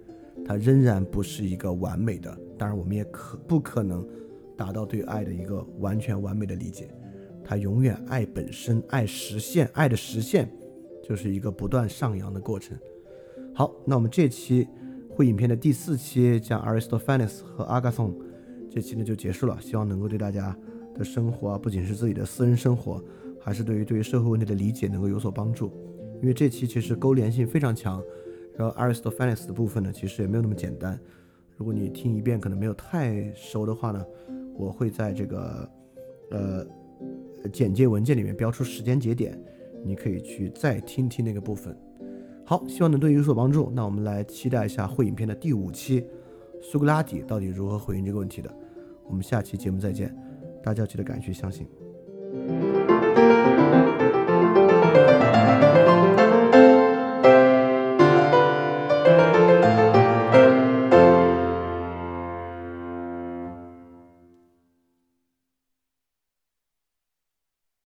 它仍然不是一个完美的，当然我们也可不可能达到对爱的一个完全完美的理解。它永远爱本身，爱实现，爱的实现就是一个不断上扬的过程。好，那我们这期会影片的第四期讲 Aristophanes 和 Agathon，这期呢就结束了。希望能够对大家的生活啊，不仅是自己的私人生活，还是对于对于社会问题的理解能够有所帮助。因为这期其实勾连性非常强，然后 Aristophanes 的部分呢，其实也没有那么简单。如果你听一遍可能没有太熟的话呢，我会在这个呃简介文件里面标出时间节点，你可以去再听听那个部分。好，希望能对你有所帮助。那我们来期待一下会影片的第五期，苏格拉底到底如何回应这个问题的。我们下期节目再见，大家记得敢去相信。